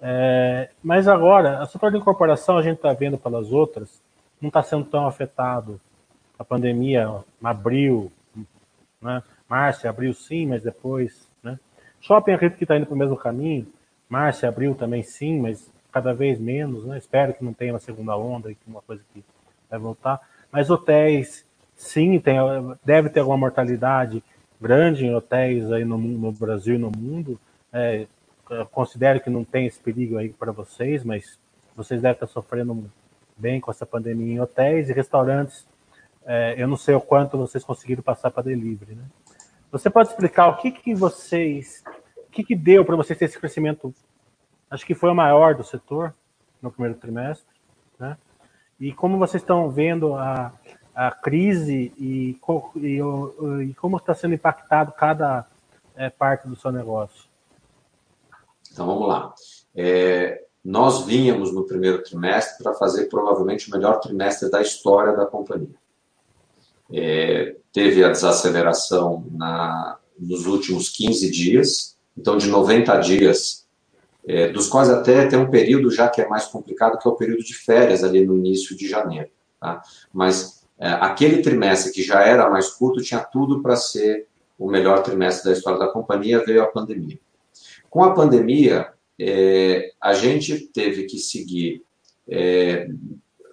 É, mas agora, a setor de incorporação, a gente está vendo pelas outras, não está sendo tão afetado. A pandemia abriu, né? março, abriu sim, mas depois Shopping acredito que está indo para o mesmo caminho. Março, abril também sim, mas cada vez menos, né? Espero que não tenha uma segunda onda, que uma coisa que vai voltar. Mas hotéis, sim, tem, deve ter alguma mortalidade grande em hotéis aí no, no Brasil e no mundo. É, considero que não tem esse perigo aí para vocês, mas vocês devem estar sofrendo bem com essa pandemia em hotéis e restaurantes. É, eu não sei o quanto vocês conseguiram passar para delivery, né? Você pode explicar o que, que vocês, o que, que deu para vocês ter esse crescimento? Acho que foi o maior do setor no primeiro trimestre, né? E como vocês estão vendo a, a crise e, e, e como está sendo impactado cada é, parte do seu negócio? Então vamos lá. É, nós vínhamos no primeiro trimestre para fazer provavelmente o melhor trimestre da história da companhia. É, teve a desaceleração na, nos últimos 15 dias, então de 90 dias, é, dos quais até tem um período já que é mais complicado, que é o período de férias ali no início de janeiro. Tá? Mas é, aquele trimestre que já era mais curto tinha tudo para ser o melhor trimestre da história da companhia, veio a pandemia. Com a pandemia, é, a gente teve que seguir é,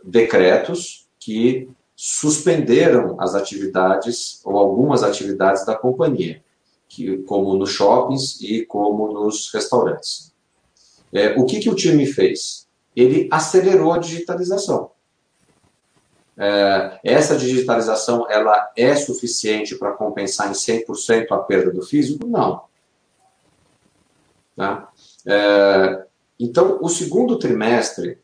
decretos que suspenderam as atividades ou algumas atividades da companhia, que, como nos shoppings e como nos restaurantes. É, o que, que o time fez? Ele acelerou a digitalização. É, essa digitalização ela é suficiente para compensar em 100% a perda do físico? Não. Tá? É, então, o segundo trimestre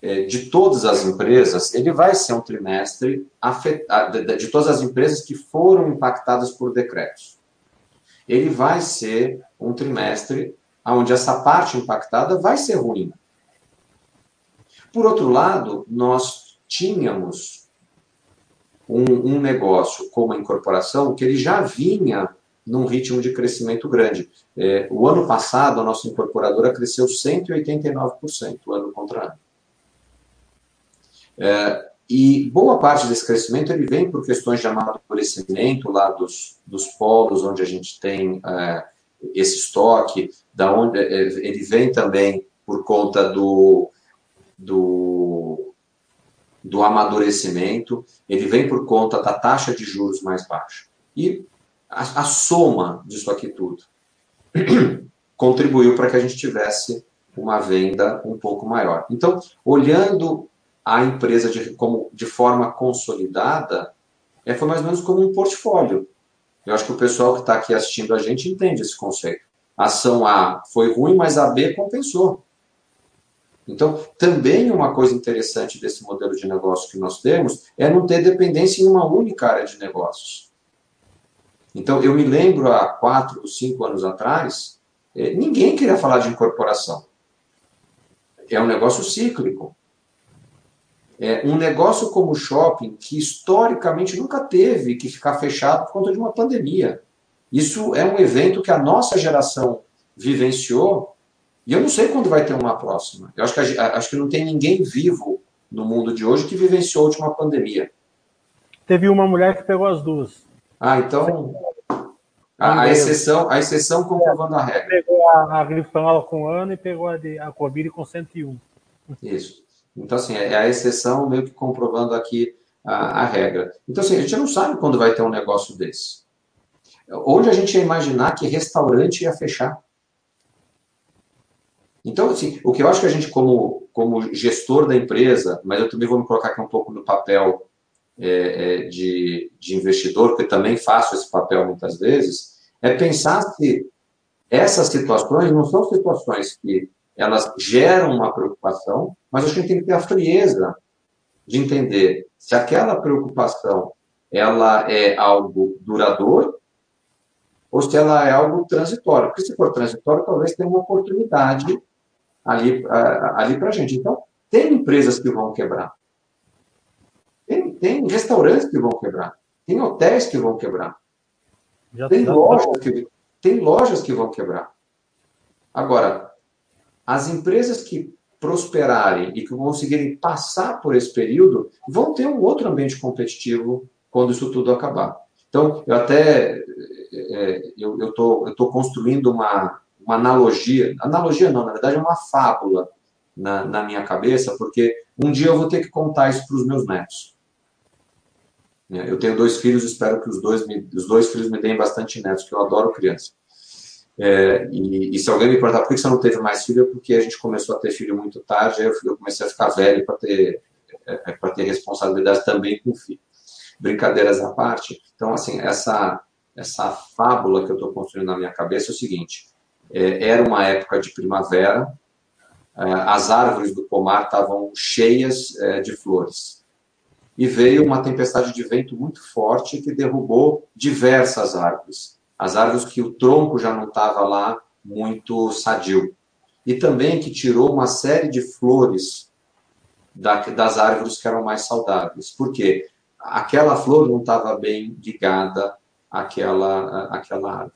é, de todas as empresas, ele vai ser um trimestre afetado, de, de todas as empresas que foram impactadas por decretos. Ele vai ser um trimestre onde essa parte impactada vai ser ruim. Por outro lado, nós tínhamos um, um negócio como a incorporação que ele já vinha num ritmo de crescimento grande. É, o ano passado, a nossa incorporadora cresceu 189%, ano contra ano. É, e boa parte desse crescimento ele vem por questões de amadurecimento lá dos, dos polos onde a gente tem é, esse estoque, da onde é, ele vem também por conta do, do, do amadurecimento, ele vem por conta da taxa de juros mais baixa. E a, a soma disso aqui tudo contribuiu para que a gente tivesse uma venda um pouco maior. Então, olhando a empresa de, como, de forma consolidada, é, foi mais ou menos como um portfólio. Eu acho que o pessoal que está aqui assistindo a gente entende esse conceito. A ação A foi ruim, mas a B compensou. Então, também uma coisa interessante desse modelo de negócio que nós temos é não ter dependência em uma única área de negócios. Então, eu me lembro há quatro ou cinco anos atrás, eh, ninguém queria falar de incorporação. É um negócio cíclico. É um negócio como o shopping, que historicamente nunca teve que ficar fechado por conta de uma pandemia. Isso é um evento que a nossa geração vivenciou, e eu não sei quando vai ter uma próxima. Eu acho que, acho que não tem ninguém vivo no mundo de hoje que vivenciou a última pandemia. Teve uma mulher que pegou as duas. Ah, então. A, a exceção, a exceção comprovando a regra. Pegou a, a gripe com um ano e pegou a, de, a Covid com 101. Isso. Então, assim, é a exceção meio que comprovando aqui a, a, regra. Então, assim, a gente não sabe quando vai ter um negócio desse. Onde a gente ia imaginar que restaurante ia fechar? Então, assim, o que eu acho que a gente, como, como gestor da empresa, mas eu também vou me colocar aqui um pouco no papel é, é, de, de investidor, porque também faço esse papel muitas vezes, é pensar se essas situações não são situações que elas geram uma preocupação, mas a gente tem que ter a frieza de entender se aquela preocupação ela é algo duradouro ou se ela é algo transitório. Porque se for transitório, talvez tenha uma oportunidade ali, ali para a gente. Então, tem empresas que vão quebrar. Tem, tem restaurantes que vão quebrar. Tem hotéis que vão quebrar. Já tem, lojas que, tem lojas que vão quebrar. Agora, as empresas que prosperarem e que conseguirem passar por esse período vão ter um outro ambiente competitivo quando isso tudo acabar. Então, eu até é, eu estou eu tô construindo uma, uma analogia, analogia não, na verdade é uma fábula na, na minha cabeça, porque um dia eu vou ter que contar isso para os meus netos. É, eu tenho dois filhos, espero que os dois, me, os dois filhos me deem bastante netos, porque eu adoro criança. É, e, e, se alguém me perguntar por que você não teve mais filho, é porque a gente começou a ter filho muito tarde, aí eu, comecei a ficar velho para ter, é, é ter responsabilidade também com o filho. Brincadeiras à parte. Então, assim, essa, essa fábula que eu estou construindo na minha cabeça é o seguinte: é, era uma época de primavera, é, as árvores do pomar estavam cheias de flores e veio uma tempestade de vento muito forte que derrubou diversas árvores. As árvores que o tronco já não estava lá muito sadio. E também que tirou uma série de flores das árvores que eram mais saudáveis. Por quê? Aquela flor não estava bem ligada àquela, àquela árvore.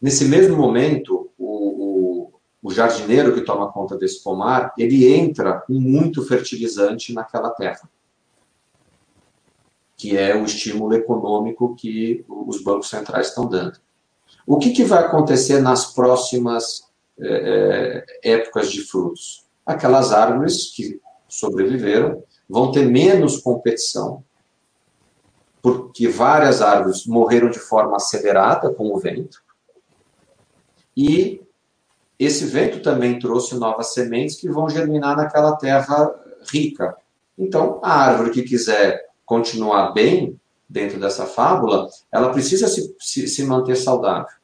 Nesse mesmo momento, o, o, o jardineiro que toma conta desse pomar, ele entra com muito fertilizante naquela terra que é o estímulo econômico que os bancos centrais estão dando. O que, que vai acontecer nas próximas é, épocas de frutos? Aquelas árvores que sobreviveram vão ter menos competição, porque várias árvores morreram de forma acelerada com o vento, e esse vento também trouxe novas sementes que vão germinar naquela terra rica. Então, a árvore que quiser continuar bem dentro dessa fábula, ela precisa se, se, se manter saudável.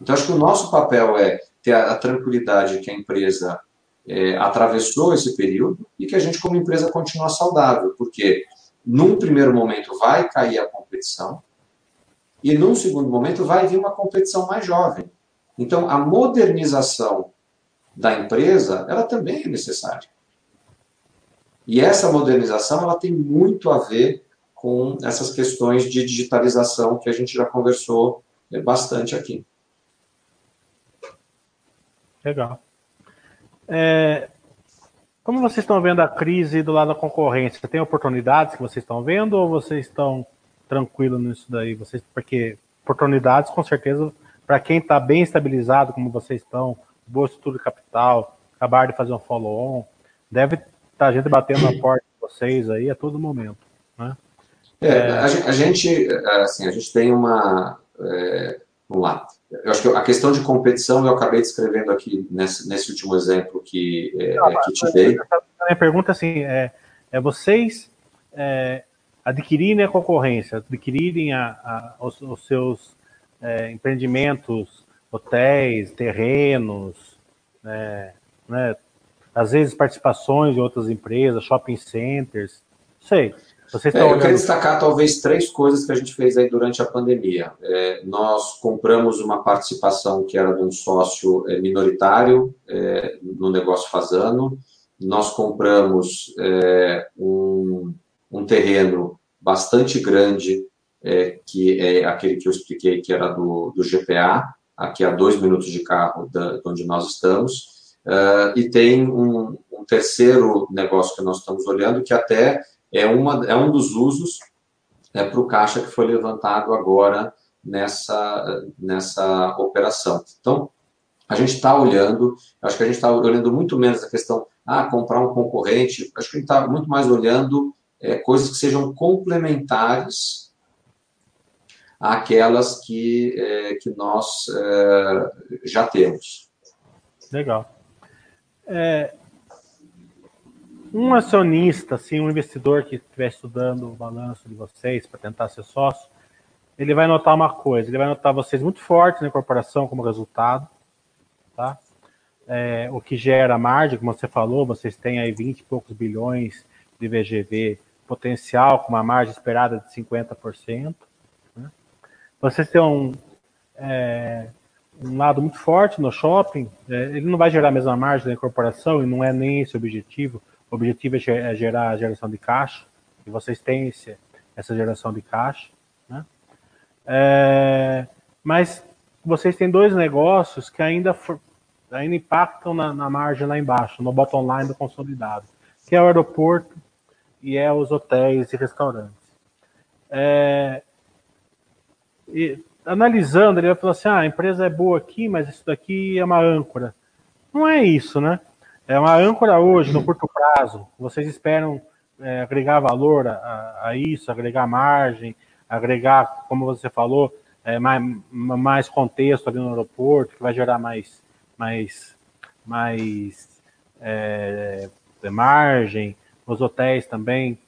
Então, acho que o nosso papel é ter a, a tranquilidade que a empresa é, atravessou esse período e que a gente, como empresa, continua saudável, porque num primeiro momento vai cair a competição e num segundo momento vai vir uma competição mais jovem. Então, a modernização da empresa, ela também é necessária. E essa modernização, ela tem muito a ver com essas questões de digitalização que a gente já conversou é, bastante aqui. Legal. É, como vocês estão vendo a crise do lado da concorrência? Tem oportunidades que vocês estão vendo ou vocês estão tranquilos nisso daí? Vocês, porque oportunidades, com certeza, para quem está bem estabilizado, como vocês estão, boa estrutura de capital, acabar de fazer um follow-on, deve estar tá gente batendo na porta de vocês aí a todo momento? É, é... A, a, gente, assim, a gente tem uma, é, vamos lá, eu acho que a questão de competição eu acabei descrevendo aqui nesse, nesse último exemplo que, é, Não, que te dei. A minha pergunta assim, é, é vocês é, adquirirem a concorrência, adquirirem a, a, os, os, seus é, empreendimentos, hotéis, terrenos, né, né, às vezes participações de outras empresas, shopping centers, sei. Vocês é, eu olhando... queria destacar talvez três coisas que a gente fez aí durante a pandemia. É, nós compramos uma participação que era de um sócio é, minoritário é, no negócio Fazano. Nós compramos é, um, um, terreno bastante grande, é, que é aquele que eu expliquei que era do, do GPA, aqui a dois minutos de carro da, de onde nós estamos. e tem um, um terceiro negócio que nós estamos olhando, que até é, uma, é um dos usos é, para o caixa que foi levantado agora nessa, nessa operação. Então, a gente está olhando, acho que a gente está olhando muito menos a questão, ah, comprar um concorrente, acho que a gente está muito mais olhando é, coisas que sejam complementares àquelas que, é, que nós é, já temos. Legal. Um acionista, assim, um investidor que estiver estudando o balanço de vocês para tentar ser sócio, ele vai notar uma coisa, ele vai notar vocês muito fortes na corporação como resultado, tá? É, o que gera margem, como você falou, vocês têm aí 20 e poucos bilhões de VGV potencial, com uma margem esperada de 50%. Né? Vocês têm um, é, um lado muito forte no shopping, é, ele não vai gerar a mesma margem da incorporação, e não é nem esse o objetivo, o objetivo é, é gerar a geração de caixa, e vocês têm esse, essa geração de caixa. Né? É, mas vocês têm dois negócios que ainda, for, ainda impactam na, na, margem lá embaixo, no bottom line do consolidado, que é o aeroporto e é os hotéis e restaurantes. É, e, analisando, ele vai falar assim: ah, a empresa é boa aqui, mas isso daqui é uma âncora. Não é isso, né? É uma âncora hoje, no curto prazo. Vocês esperam é, agregar valor a, a, isso, agregar margem, agregar, como você falou, é, mais, mais contexto ali no aeroporto, que vai gerar mais, mais, mais é, margem. Os hotéis também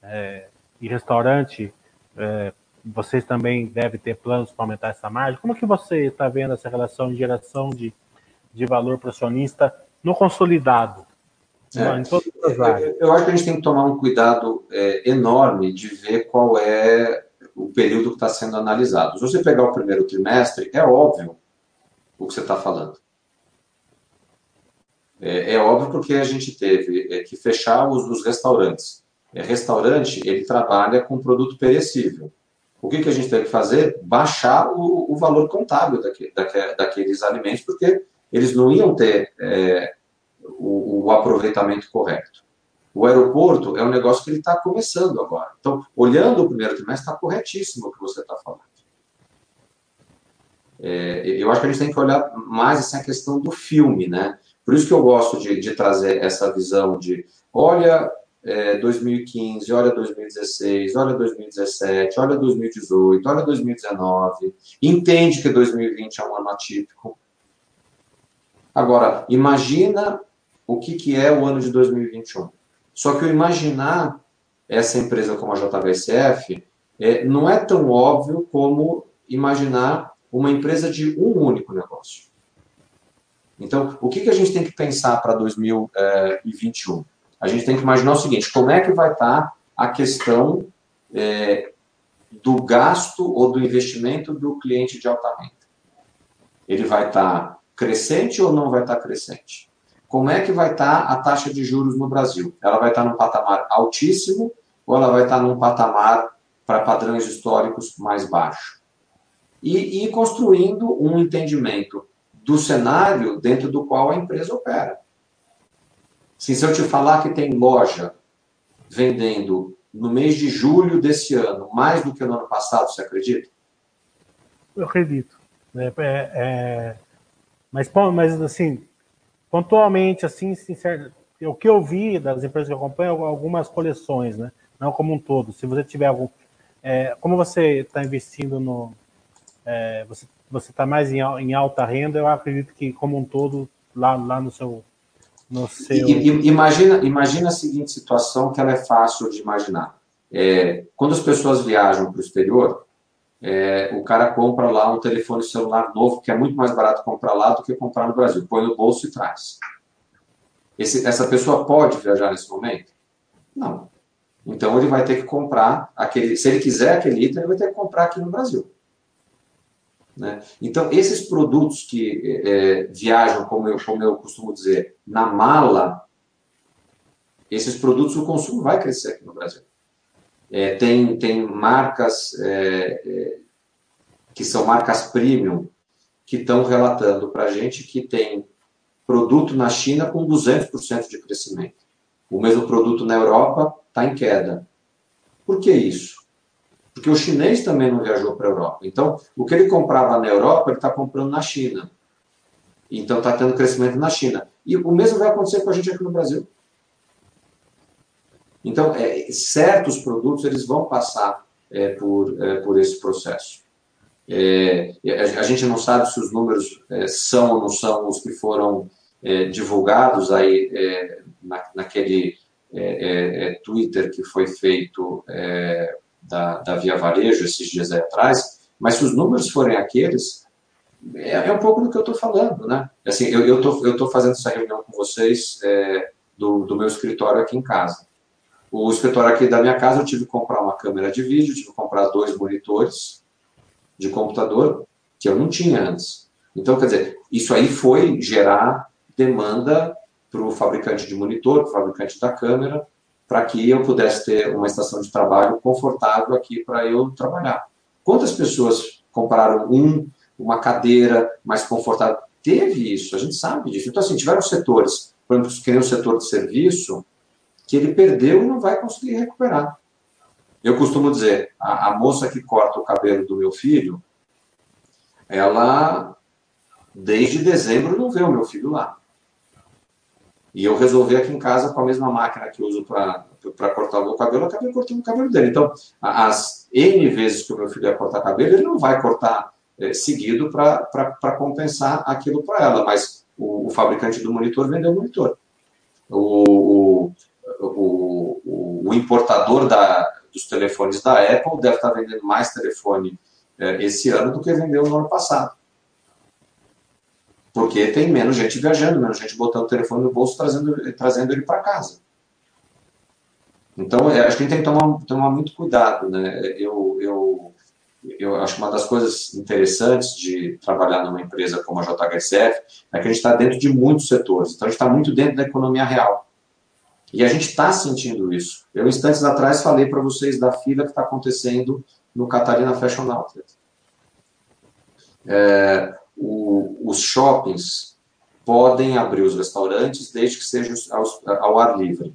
é, e restaurante, é, vocês também devem ter planos para aumentar essa margem. Como que você está vendo essa relação de geração de, de valor para o acionista no consolidado. É. Não, eu acho que a gente tem que tomar um cuidado é, enorme de ver qual é o período que está sendo analisado. Se você pegar o primeiro trimestre, é óbvio o que você está falando. É, é, óbvio porque a gente teve é, que fechar os, os restaurantes. É, restaurante, ele trabalha com produto perecível. O que, que a gente teve que fazer? Baixar o, o valor contábil daquele, daqueles alimentos, porque eles não iam ter é, o, o, aproveitamento correto. O aeroporto é um negócio que ele está começando agora. Então, olhando o primeiro trimestre, está corretíssimo o que você está falando. É, eu acho que a gente tem que olhar mais essa questão do filme, né? Por isso que eu gosto de, de trazer essa visão de, olha é, 2015, olha 2016, olha 2017, olha 2018, olha 2019, entende que 2020 é um ano atípico, Agora, imagina o que, que é o ano de 2021. Só que o imaginar essa empresa como a JBSF é, não é tão óbvio como imaginar uma empresa de um único negócio. Então, o que, que a gente tem que pensar para 2021? A gente tem que imaginar o seguinte: como é que vai estar tá a questão é, do gasto ou do investimento do cliente de alta renda? Ele vai estar tá crescente ou não vai estar tá crescente? Como é que vai estar tá a taxa de juros no Brasil? Ela vai estar tá num patamar altíssimo ou ela vai estar num patamar para padrões históricos mais baixo? E, e construindo um entendimento do cenário dentro do qual a empresa opera. Se, se eu te falar que tem loja vendendo no mês de julho desse ano mais do que no ano passado, você acredita? Eu acredito. É, é, é... Mas, mas, assim, pontualmente, assim, sincero, o que eu vi das empresas que eu acompanho, algumas coleções, né? Não como um todo. Se você tiver algum. É, como você está investindo no. É, você está mais em, em, alta renda, eu acredito que como um todo lá, lá no seu no seu imagina imagina a seguinte situação que ela é fácil de imaginar é, quando as pessoas viajam para o exterior é, o cara compra lá um telefone celular novo que é muito mais barato comprar lá do que comprar no Brasil. Põe no bolso e traz. Esse, essa pessoa pode viajar nesse momento? Não. Então ele vai ter que comprar aquele se ele quiser aquele item ele vai ter que comprar aqui no Brasil. Né? Então, esses produtos que é, viajam, como eu, como eu costumo dizer, na mala, esses produtos, o consumo vai crescer aqui no Brasil. É, tem, tem marcas é, é que são marcas premium que estão relatando para a gente que tem produto na China com 200% de crescimento. O mesmo produto na Europa está em queda. Por que isso? Porque o chinês também não viajou para a Europa. Então, o que ele comprava na Europa, ele está comprando na China. Então, está tendo crescimento na China. E o mesmo vai acontecer com a gente aqui no Brasil. Então, é, certos produtos eles vão passar é, por, é, por esse processo. É, a, a, gente não sabe se os números é, são ou não são os que foram é, divulgados aí na, naquele Twitter que foi feito da, da Via Varejo esses dias atrás, mas se os números forem aqueles, é, um pouco do que eu estou falando, né? Assim, eu estou eu tô fazendo essa reunião com vocês do, do meu escritório aqui em casa. O escritório aqui da minha casa eu tive que comprar uma câmera de vídeo, tive que comprar dois monitores de computador que eu não tinha antes. Então, quer dizer, isso aí foi gerar demanda para o fabricante de monitor, para o fabricante da câmera, para que eu pudesse ter uma estação de trabalho confortável aqui para eu trabalhar. Quantas pessoas compraram um, uma cadeira mais confortável? Teve isso, a gente sabe disso. Então, assim, tiveram setores, por exemplo, que nem o setor de serviço, que ele perdeu e não vai conseguir recuperar. Eu costumo dizer, a, a moça que corta o cabelo do meu filho, ela, desde dezembro, não vê o meu filho lá. E eu resolvi aqui em casa com a mesma máquina que uso para cortar o meu cabelo, eu acabei cortando o cabelo dele. Então, as N vezes que o meu filho ia cortar cabelo, ele não vai cortar é, seguido para compensar aquilo para ela, mas o, o, fabricante do monitor vendeu o monitor. O, o, o, o importador da, dos telefones da Apple deve estar vendendo mais telefone é, esse ano do que vendeu no ano passado. Porque tem menos gente viajando, menos gente botando o telefone no bolso trazendo, trazendo ele para casa. Então, é, acho que a gente tem que tomar, tomar muito cuidado. Né? Eu, eu, eu acho que uma das coisas interessantes de trabalhar numa empresa como a JHSF é que a gente está dentro de muitos setores. Então, a gente está muito dentro da economia real. E a gente está sentindo isso. Eu, instantes atrás, falei para vocês da fila que está acontecendo no Catarina Fashion Outlet. É, o, os shoppings podem abrir os restaurantes desde que seja ao, ao ar livre.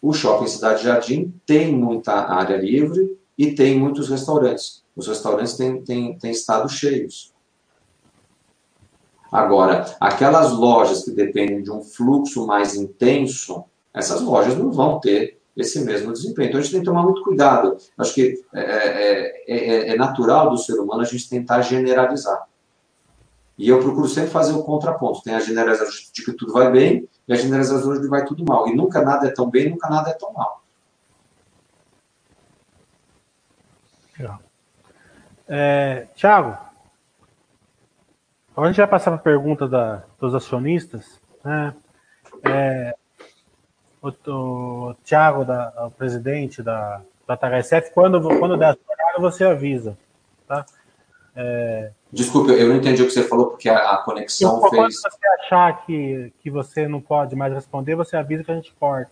O shopping Cidade Jardim tem muita área livre e tem muitos restaurantes. Os restaurantes têm, têm, têm estado cheios. Agora, aquelas lojas que dependem de um fluxo mais intenso, essas lojas não vão ter esse mesmo desempenho. Então a gente tem que tomar muito cuidado. Acho que é, é, é, é natural do ser humano a gente tentar generalizar. E eu procuro sempre fazer o contraponto. Tem a generalização de que tudo vai bem e a generalização de que vai tudo mal. E nunca nada é tão bem, nunca nada é tão mal. É, Tiago, a gente vai passar para a pergunta da, dos acionistas. Né? É, o, o Tiago, o presidente da, da THSF, quando, quando der a você avisa. Tá? É... Desculpe, eu não entendi o que você falou, porque a, a conexão fez. Quando você achar que, que você não pode mais responder, você avisa que a gente corta.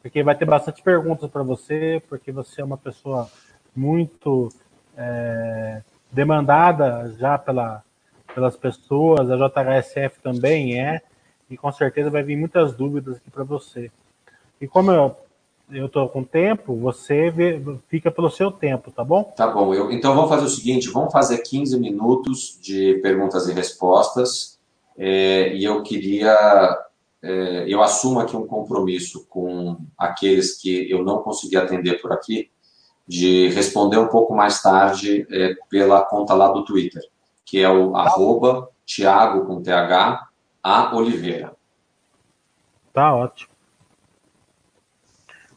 Porque vai ter bastante perguntas para você, porque você é uma pessoa muito é, demandada já pela, pelas pessoas, a JHSF também é, e com certeza vai vir muitas dúvidas aqui para você. E como eu eu estou com tempo, você vê, fica pelo seu tempo, tá bom? Tá bom. Eu, então vamos fazer o seguinte: vamos fazer 15 minutos de perguntas e respostas. É, e eu queria. É, eu assumo aqui um compromisso com aqueles que eu não consegui atender por aqui, de responder um pouco mais tarde é, pela conta lá do Twitter, que é o tá. arroba com TH A Oliveira. Tá ótimo.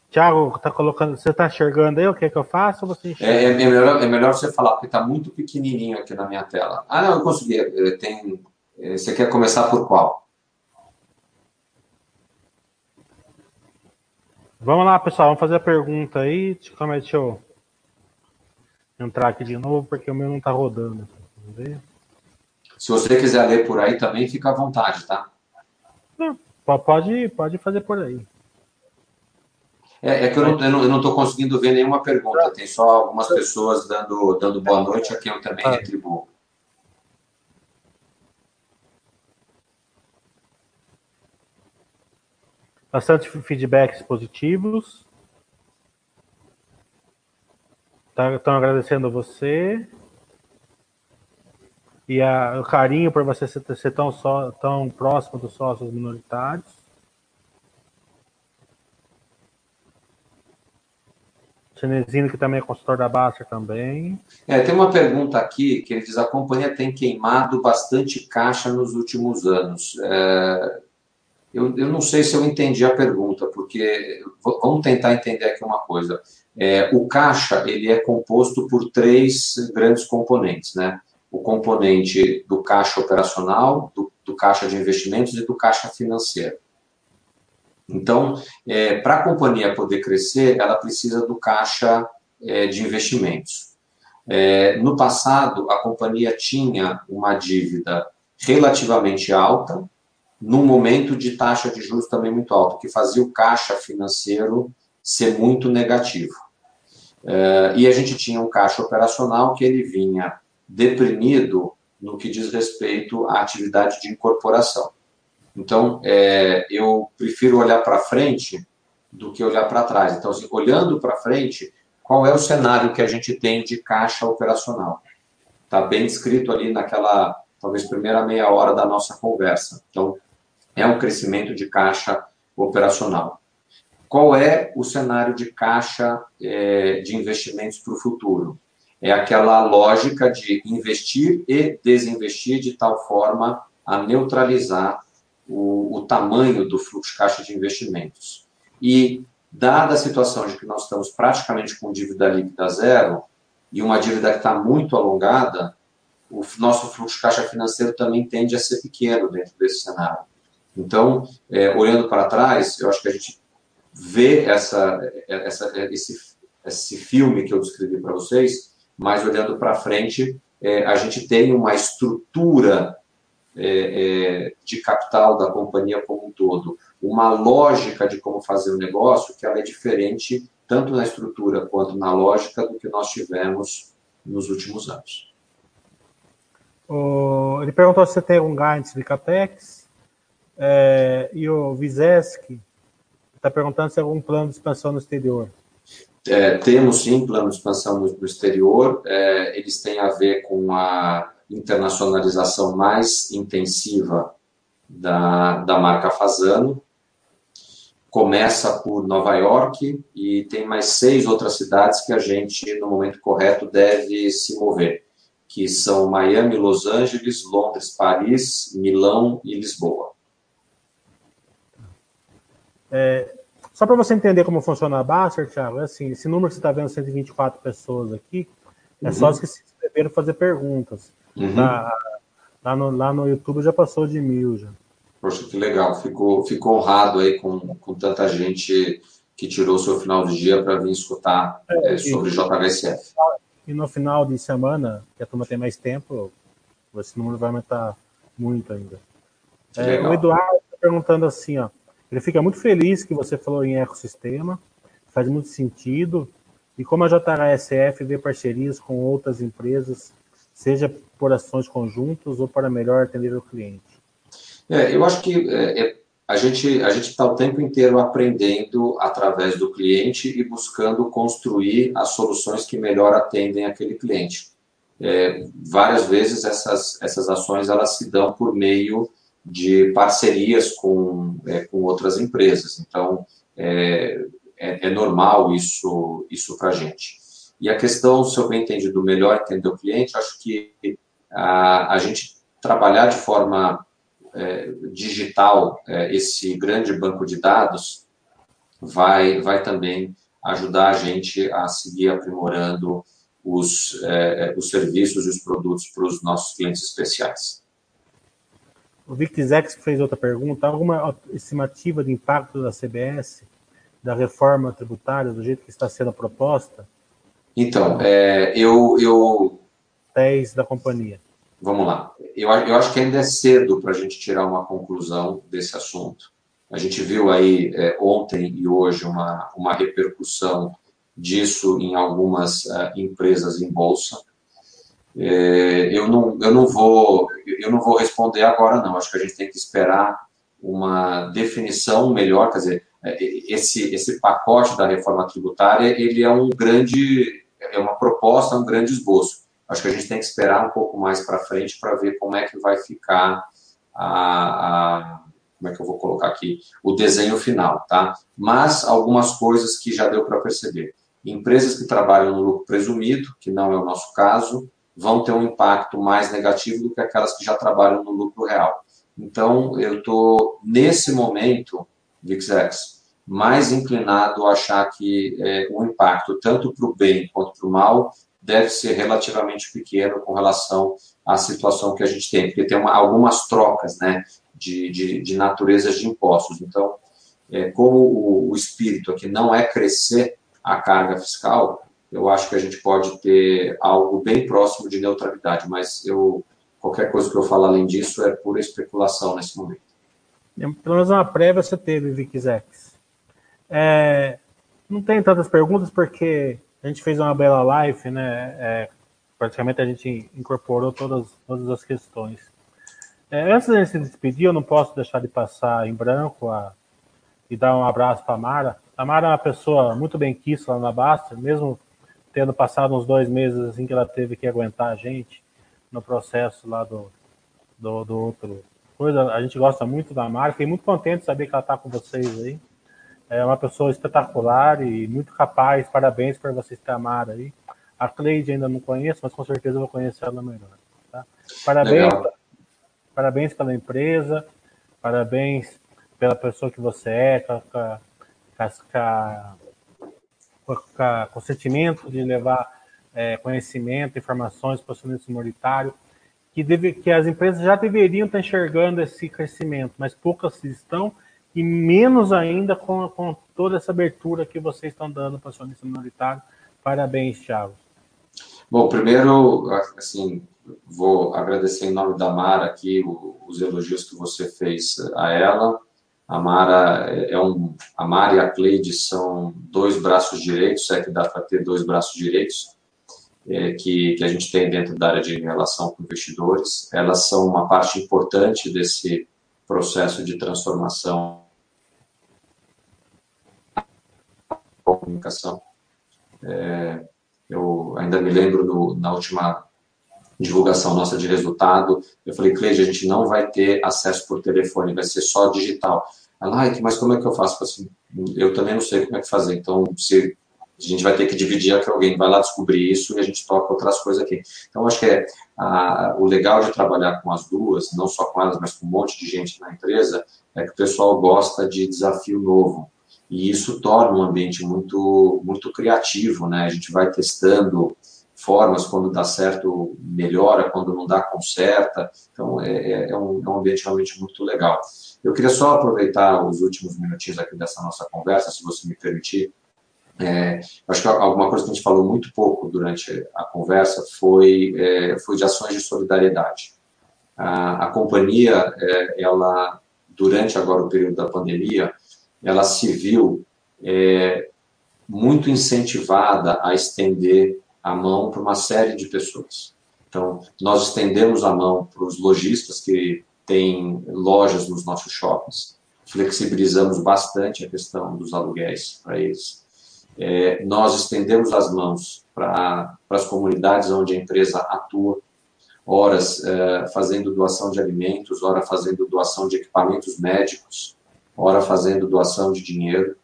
Tiago, tá colocando, você está enxergando aí o que, é que eu faço? você é, é, melhor, é melhor você falar, porque está muito pequenininho aqui na minha tela. Ah, não, eu consegui. É, tem, é, você quer começar por qual? Vamos lá, pessoal, vamos fazer a pergunta aí. Deixa eu entrar aqui de novo, porque o meu não está rodando. Se você quiser ler por aí também, fica à vontade, tá? Não, pode, pode fazer por aí. É, é que eu não estou conseguindo ver nenhuma pergunta, tem só algumas pessoas dando, dando boa noite, a quem eu também retribuo. Bastante feedbacks positivos. Estão tá, agradecendo a você. E a, o carinho por você ser, ser tão, só, tão próximo dos sócios minoritários. Chinezino, que também é consultor da Baster também. É, tem uma pergunta aqui que ele diz: a companhia tem queimado bastante caixa nos últimos anos. É, eu, eu não sei se eu entendi a pergunta, porque vamos tentar entender aqui uma coisa. É, o caixa ele é composto por três grandes componentes, né? O componente do caixa operacional, do, do caixa de investimentos e do caixa financeiro. Então, é, para a companhia poder crescer, ela precisa do caixa é, de investimentos. É, no passado, a companhia tinha uma dívida relativamente alta, num momento de taxa de juros também muito alto, que fazia o caixa financeiro ser muito negativo. É, e a gente tinha um caixa operacional que ele vinha deprimido no que diz respeito à atividade de incorporação. Então, é, eu prefiro olhar para frente do que olhar para trás. Então, assim, olhando para frente, qual é o cenário que a gente tem de caixa operacional? Está bem descrito ali naquela, talvez, primeira meia hora da nossa conversa. Então, é um crescimento de caixa operacional. Qual é o cenário de caixa é, de investimentos para o futuro? É aquela lógica de investir e desinvestir de tal forma a neutralizar o, o tamanho do fluxo de caixa de investimentos. E, dada a situação de que nós estamos praticamente com dívida líquida zero e uma dívida que está muito alongada, o nosso fluxo de caixa financeiro também tende a ser pequeno dentro desse cenário. Então, é, olhando para trás, eu acho que a gente vê essa, essa, esse, esse filme que eu descrevi para vocês, mas olhando para frente, é, a gente tem uma estrutura é, é, de capital da companhia como um todo, uma lógica de como fazer o negócio que ela é diferente tanto na estrutura quanto na lógica do que nós tivemos nos últimos anos. ele perguntou se você tem um guidance de CAPEX, é, e o Vizeski está perguntando se tem algum plano de expansão no exterior. É, temos sim plano de expansão no, no exterior, é, eles têm a ver com a internacionalização mais intensiva da, da marca Fazano. Começa por Nova York e tem mais seis outras cidades que a gente, no momento correto, deve se mover, que são Miami, Los Angeles, Londres, Paris, Milão e Lisboa. É, só para você entender como funciona a Baster, Thiago, é assim, esse número que você está vendo, 124 pessoas aqui, é uhum. só os que se inscreveram fazer perguntas. Uhum. Lá no, lá no YouTube já passou de mil já. Poxa, que legal. Fico, fico honrado aí com, com tanta gente que tirou o seu final do dia para vir escutar é, é, sobre e, JHSF. E no final de semana, que a turma tem mais tempo, esse número vai aumentar muito ainda. É, o Eduardo está perguntando assim, ó, ele fica muito feliz que você falou em ecossistema, faz muito sentido, e como a JHSF vê parcerias com outras empresas, seja por ações conjuntas ou para melhor atender o cliente? É, eu acho que é, é a gente a gente está o tempo inteiro aprendendo através do cliente e buscando construir as soluções que melhor atendem aquele cliente. É, várias vezes essas essas ações elas se dão por meio de parcerias com é, com outras empresas. Então é, é, é normal isso isso para a gente. E a questão, se eu bem entendi, do melhor entender o cliente, acho que a, a gente trabalhar de forma é, digital é, esse grande banco de dados vai, vai também ajudar a gente a seguir aprimorando os, é, os serviços e os produtos para os nossos clientes especiais. O Victizex fez outra pergunta. Alguma estimativa de impacto da CBS, da reforma tributária, do jeito que está sendo proposta? Então, é, eu, eu. 10 da companhia. Vamos lá. Eu, eu acho que ainda é cedo para a gente tirar uma conclusão desse assunto. A gente viu aí é, ontem e hoje uma, uma repercussão disso em algumas uh, empresas em bolsa. É, eu, não, eu, não vou, eu não vou responder agora, não. Acho que a gente tem que esperar uma definição melhor. Quer dizer, é, esse, esse pacote da reforma tributária ele é um grande, é uma proposta, um grande esboço. Acho que a gente tem que esperar um pouco mais para frente para ver como é que vai ficar a, a, como é que eu vou colocar aqui o desenho final, tá? Mas algumas coisas que já deu para perceber. Empresas que trabalham no lucro presumido, que não é o nosso caso, vão ter um impacto mais negativo do que aquelas que já trabalham no lucro real. Então, eu estou, nesse momento, VixX, mais inclinado a achar que é, o impacto, tanto para o bem quanto para o mal, deve ser relativamente pequeno com relação à situação que a gente tem, porque tem uma, algumas trocas né, de, de, de naturezas de impostos. Então, é, como o, o espírito aqui não é crescer a carga fiscal, eu acho que a gente pode ter algo bem próximo de neutralidade, mas eu qualquer coisa que eu falar além disso é pura especulação nesse momento. Pelo menos uma prévia você teve, Vixex. É, não tem tantas perguntas porque a gente fez uma bela live, né? É, praticamente a gente incorporou todas, todas as questões. É, antes de se despedir, eu não posso deixar de passar em branco a, e dar um abraço para a Mara. A Mara é uma pessoa muito bem quista lá na Basta, mesmo tendo passado uns dois meses assim que ela teve que aguentar a gente no processo lá do, do, do outro coisa. A gente gosta muito da Mara, fiquei muito contente de saber que ela está com vocês aí. É uma pessoa espetacular e muito capaz. Parabéns para vocês ter amado aí. A Cleide ainda não conheço, mas com certeza vou conhecer ela melhor. Tá? Parabéns, parabéns pela empresa, parabéns pela pessoa que você é, com, com, com, com o sentimento de levar é, conhecimento, informações para o acionista minoritário, que, deve, que as empresas já deveriam estar enxergando esse crescimento, mas poucas estão e menos ainda com, com toda essa abertura que vocês estão dando para o acionista minoritário. Parabéns, Thiago. Bom, primeiro, assim, vou agradecer em nome da Mara aqui os elogios que você fez a ela. A Mara é um, a Mara e a Cleide são dois braços direitos, é que dá para ter dois braços direitos é, que, que a gente tem dentro da área de relação com investidores. Elas são uma parte importante desse processo de transformação comunicação. É, eu ainda me lembro na última divulgação nossa de resultado, eu falei, Cleide, a gente não vai ter acesso por telefone, vai ser só digital. Ela, ah, mas como é que eu faço? Eu, assim, eu também não sei como é que fazer, então se a gente vai ter que dividir que alguém vai lá descobrir isso e a gente toca outras coisas aqui. Então, acho que é a, o legal de trabalhar com as duas, não só com elas, mas com um monte de gente na empresa, é que o pessoal gosta de desafio novo. E isso torna um ambiente muito, muito criativo, né? A gente vai testando formas, quando dá certo, melhora, quando não dá, conserta. Então, é, é, é, um, é um ambiente realmente muito legal. Eu queria só aproveitar os últimos minutinhos aqui dessa nossa conversa, se você me permitir. É, acho que alguma coisa que a gente falou muito pouco durante a conversa foi, é, foi de ações de solidariedade. A, a companhia, é, ela, durante agora o período da pandemia, ela se viu é, muito incentivada a estender a mão para uma série de pessoas. Então, nós estendemos a mão para os lojistas que têm lojas nos nossos shoppings, flexibilizamos bastante a questão dos aluguéis para eles. É, nós estendemos as mãos para, as comunidades onde a empresa atua, horas é, fazendo doação de alimentos, hora fazendo doação de equipamentos médicos, hora fazendo doação de dinheiro,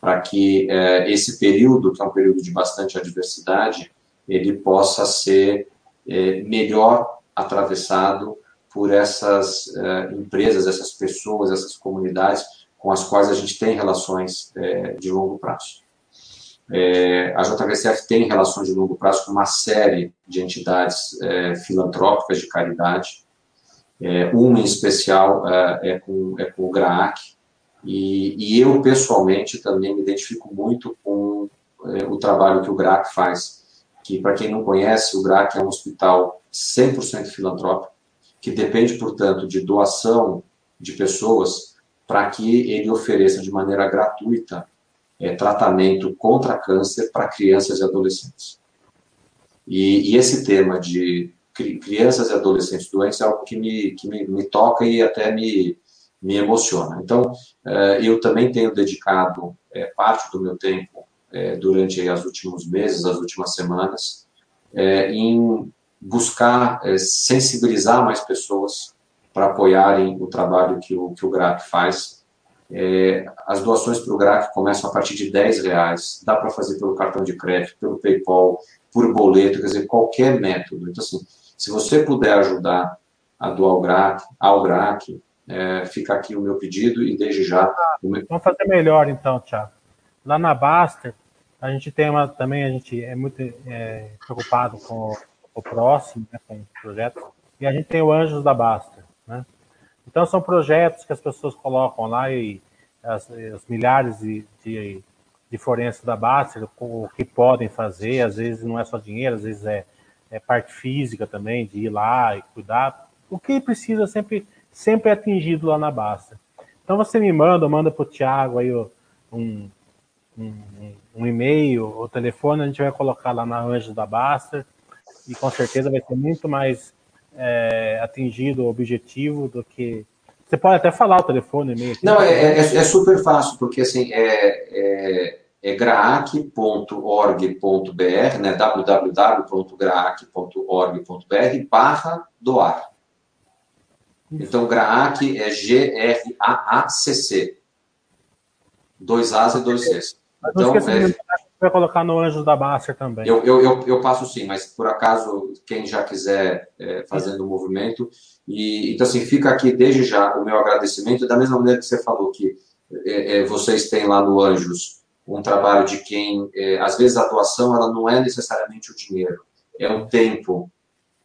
para que é, esse período, que é um período de bastante adversidade, ele possa ser é, melhor atravessado por essas é, empresas, essas pessoas, essas comunidades com as quais a gente tem relações é, de longo prazo. É, a JVCF tem relações de longo prazo com uma série de entidades é, filantrópicas de caridade. É, uma em especial é, com, é com o GRAAC, e, e, eu pessoalmente também me identifico muito com o trabalho que o GRAAC faz que, para quem não conhece, o GRAC é um hospital 100% filantrópico, que depende, portanto, de doação de pessoas para que ele ofereça de maneira gratuita é, tratamento contra câncer para crianças e adolescentes. E, e, esse tema de crianças e adolescentes doentes é algo que me, que me, me toca e até me, me emociona. Então, é, eu também tenho dedicado é, parte do meu tempo é, durante os últimos meses, as últimas semanas, é, em buscar é, sensibilizar mais pessoas para apoiarem o trabalho que o, que o GRAC faz. É, as doações para o GRAC começam a partir de 10 reais, dá para fazer pelo cartão de crédito, pelo PayPal, por boleto, quer dizer, qualquer método. Então, assim, se você puder ajudar a doar ao GRAC, ao GRAC, é, fica aqui o meu pedido e desde já. Meu... Vamos fazer melhor então, Tiago. Lá na Baster, a gente tem uma, também, a gente é muito é, preocupado com o próximo, né, com o projeto, e a gente tem o Anjos da Basta, né? Então são projetos que as pessoas colocam lá e as, as milhares de, de, de forenses da Basta, o que podem fazer, às vezes não é só dinheiro, às vezes é, é parte física também, de ir lá e cuidar. O que precisa sempre, sempre é atingido lá na Basta. Então você me manda, manda para o Thiago aí um, um, um e-mail ou telefone, a gente vai colocar lá na Anjos da Basta e com certeza vai ser muito mais é, atingido o objetivo do que. Você pode até falar o telefone, e-mail. Não, é, é, é, super fácil, porque assim, é, é, é graac.org.br, né, www.graac.org.br barra doar. Então, Graac é G-R-A-A-C-C. Dois A's e dois Então, é, vai colocar no Anjos da Baster também. Eu, eu, eu, eu, passo sim, mas por acaso, quem já quiser é, fazendo o movimento. E, então, assim, fica aqui desde já o meu agradecimento, da mesma maneira que você falou que é, é, vocês têm lá no Anjos um trabalho de quem, é, às vezes, a doação ela não é necessariamente o dinheiro, é o tempo,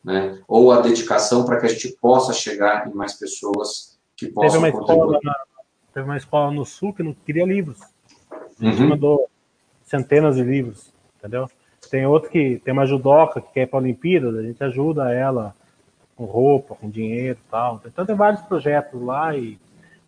né? ou a dedicação para que a gente possa chegar em mais pessoas que possam teve uma contribuir. Escola, teve uma escola no Sul que não queria livros. A gente uhum. mandou centenas de livros, entendeu? Tem outro que tem uma judoca que quer ir para a Olimpíada, a gente ajuda ela com roupa, com dinheiro e tal. Então tem vários projetos lá e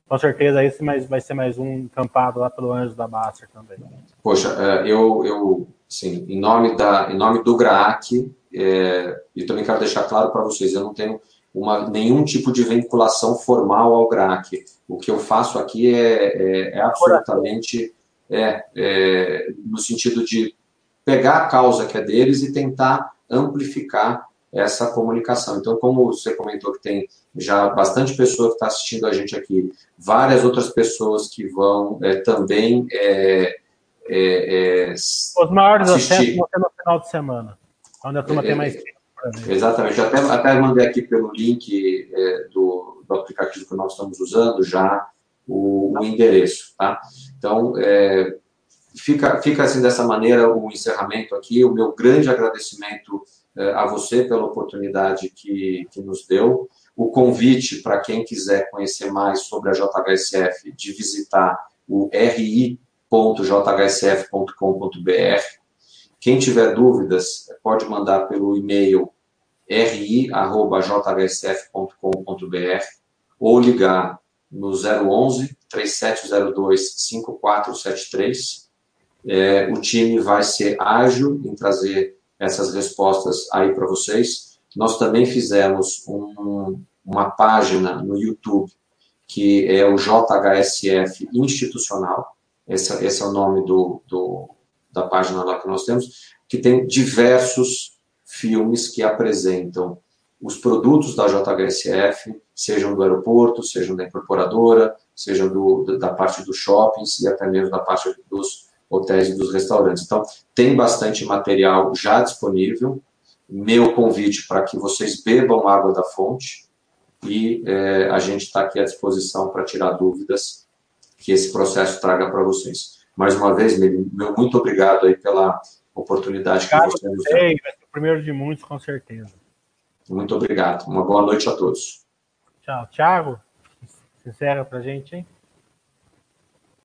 com certeza esse vai ser mais um encampado lá pelo Anjos da Baster também. Poxa, é, eu, eu sim, em nome, da, em nome do GRAAC, é, e também quero deixar claro para vocês, eu não tenho uma, nenhum tipo de vinculação formal ao GRAAC. O que eu faço aqui é, é, é absolutamente é, é, no sentido de pegar a causa que é deles e tentar amplificar essa comunicação. Então, como você comentou que tem já bastante pessoa que está assistindo a gente aqui, várias outras pessoas que vão é, também é, é, é Os maiores acessos vão ser no final de semana, quando a turma tem mais tempo. Exatamente, até, até mandei aqui pelo link do, do aplicativo que nós estamos usando já o, o endereço, tá? Então, é, fica, fica assim dessa maneira o encerramento aqui, o meu grande agradecimento eh, a você pela oportunidade que, que nos deu, o convite para quem quiser conhecer mais sobre a JHSF de visitar o ri.jhsf.com.br. Quem tiver dúvidas, pode mandar pelo e-mail ri.jhsf.com.br ou ligar no 011 3702 5473. É, o time vai ser ágil em trazer essas respostas aí para vocês. Nós também fizemos um, uma página no YouTube que é o JHSF Institucional. Esse, esse é o nome do, do, da página lá que nós temos, que tem diversos filmes que apresentam os produtos da JHSF, sejam do aeroporto, sejam da incorporadora, sejam do, da parte dos shoppings e até mesmo da parte dos hotéis e dos restaurantes. Então, tem bastante material já disponível. Meu convite para que vocês bebam água da fonte e é, a gente está aqui à disposição para tirar dúvidas que esse processo traga para vocês. Mais uma vez, meu muito obrigado aí pela oportunidade que você nos deu. Vai ser o primeiro de muitos, com certeza. Muito obrigado. Uma boa noite a todos. Tchau. Tiago, se encerra para gente, hein?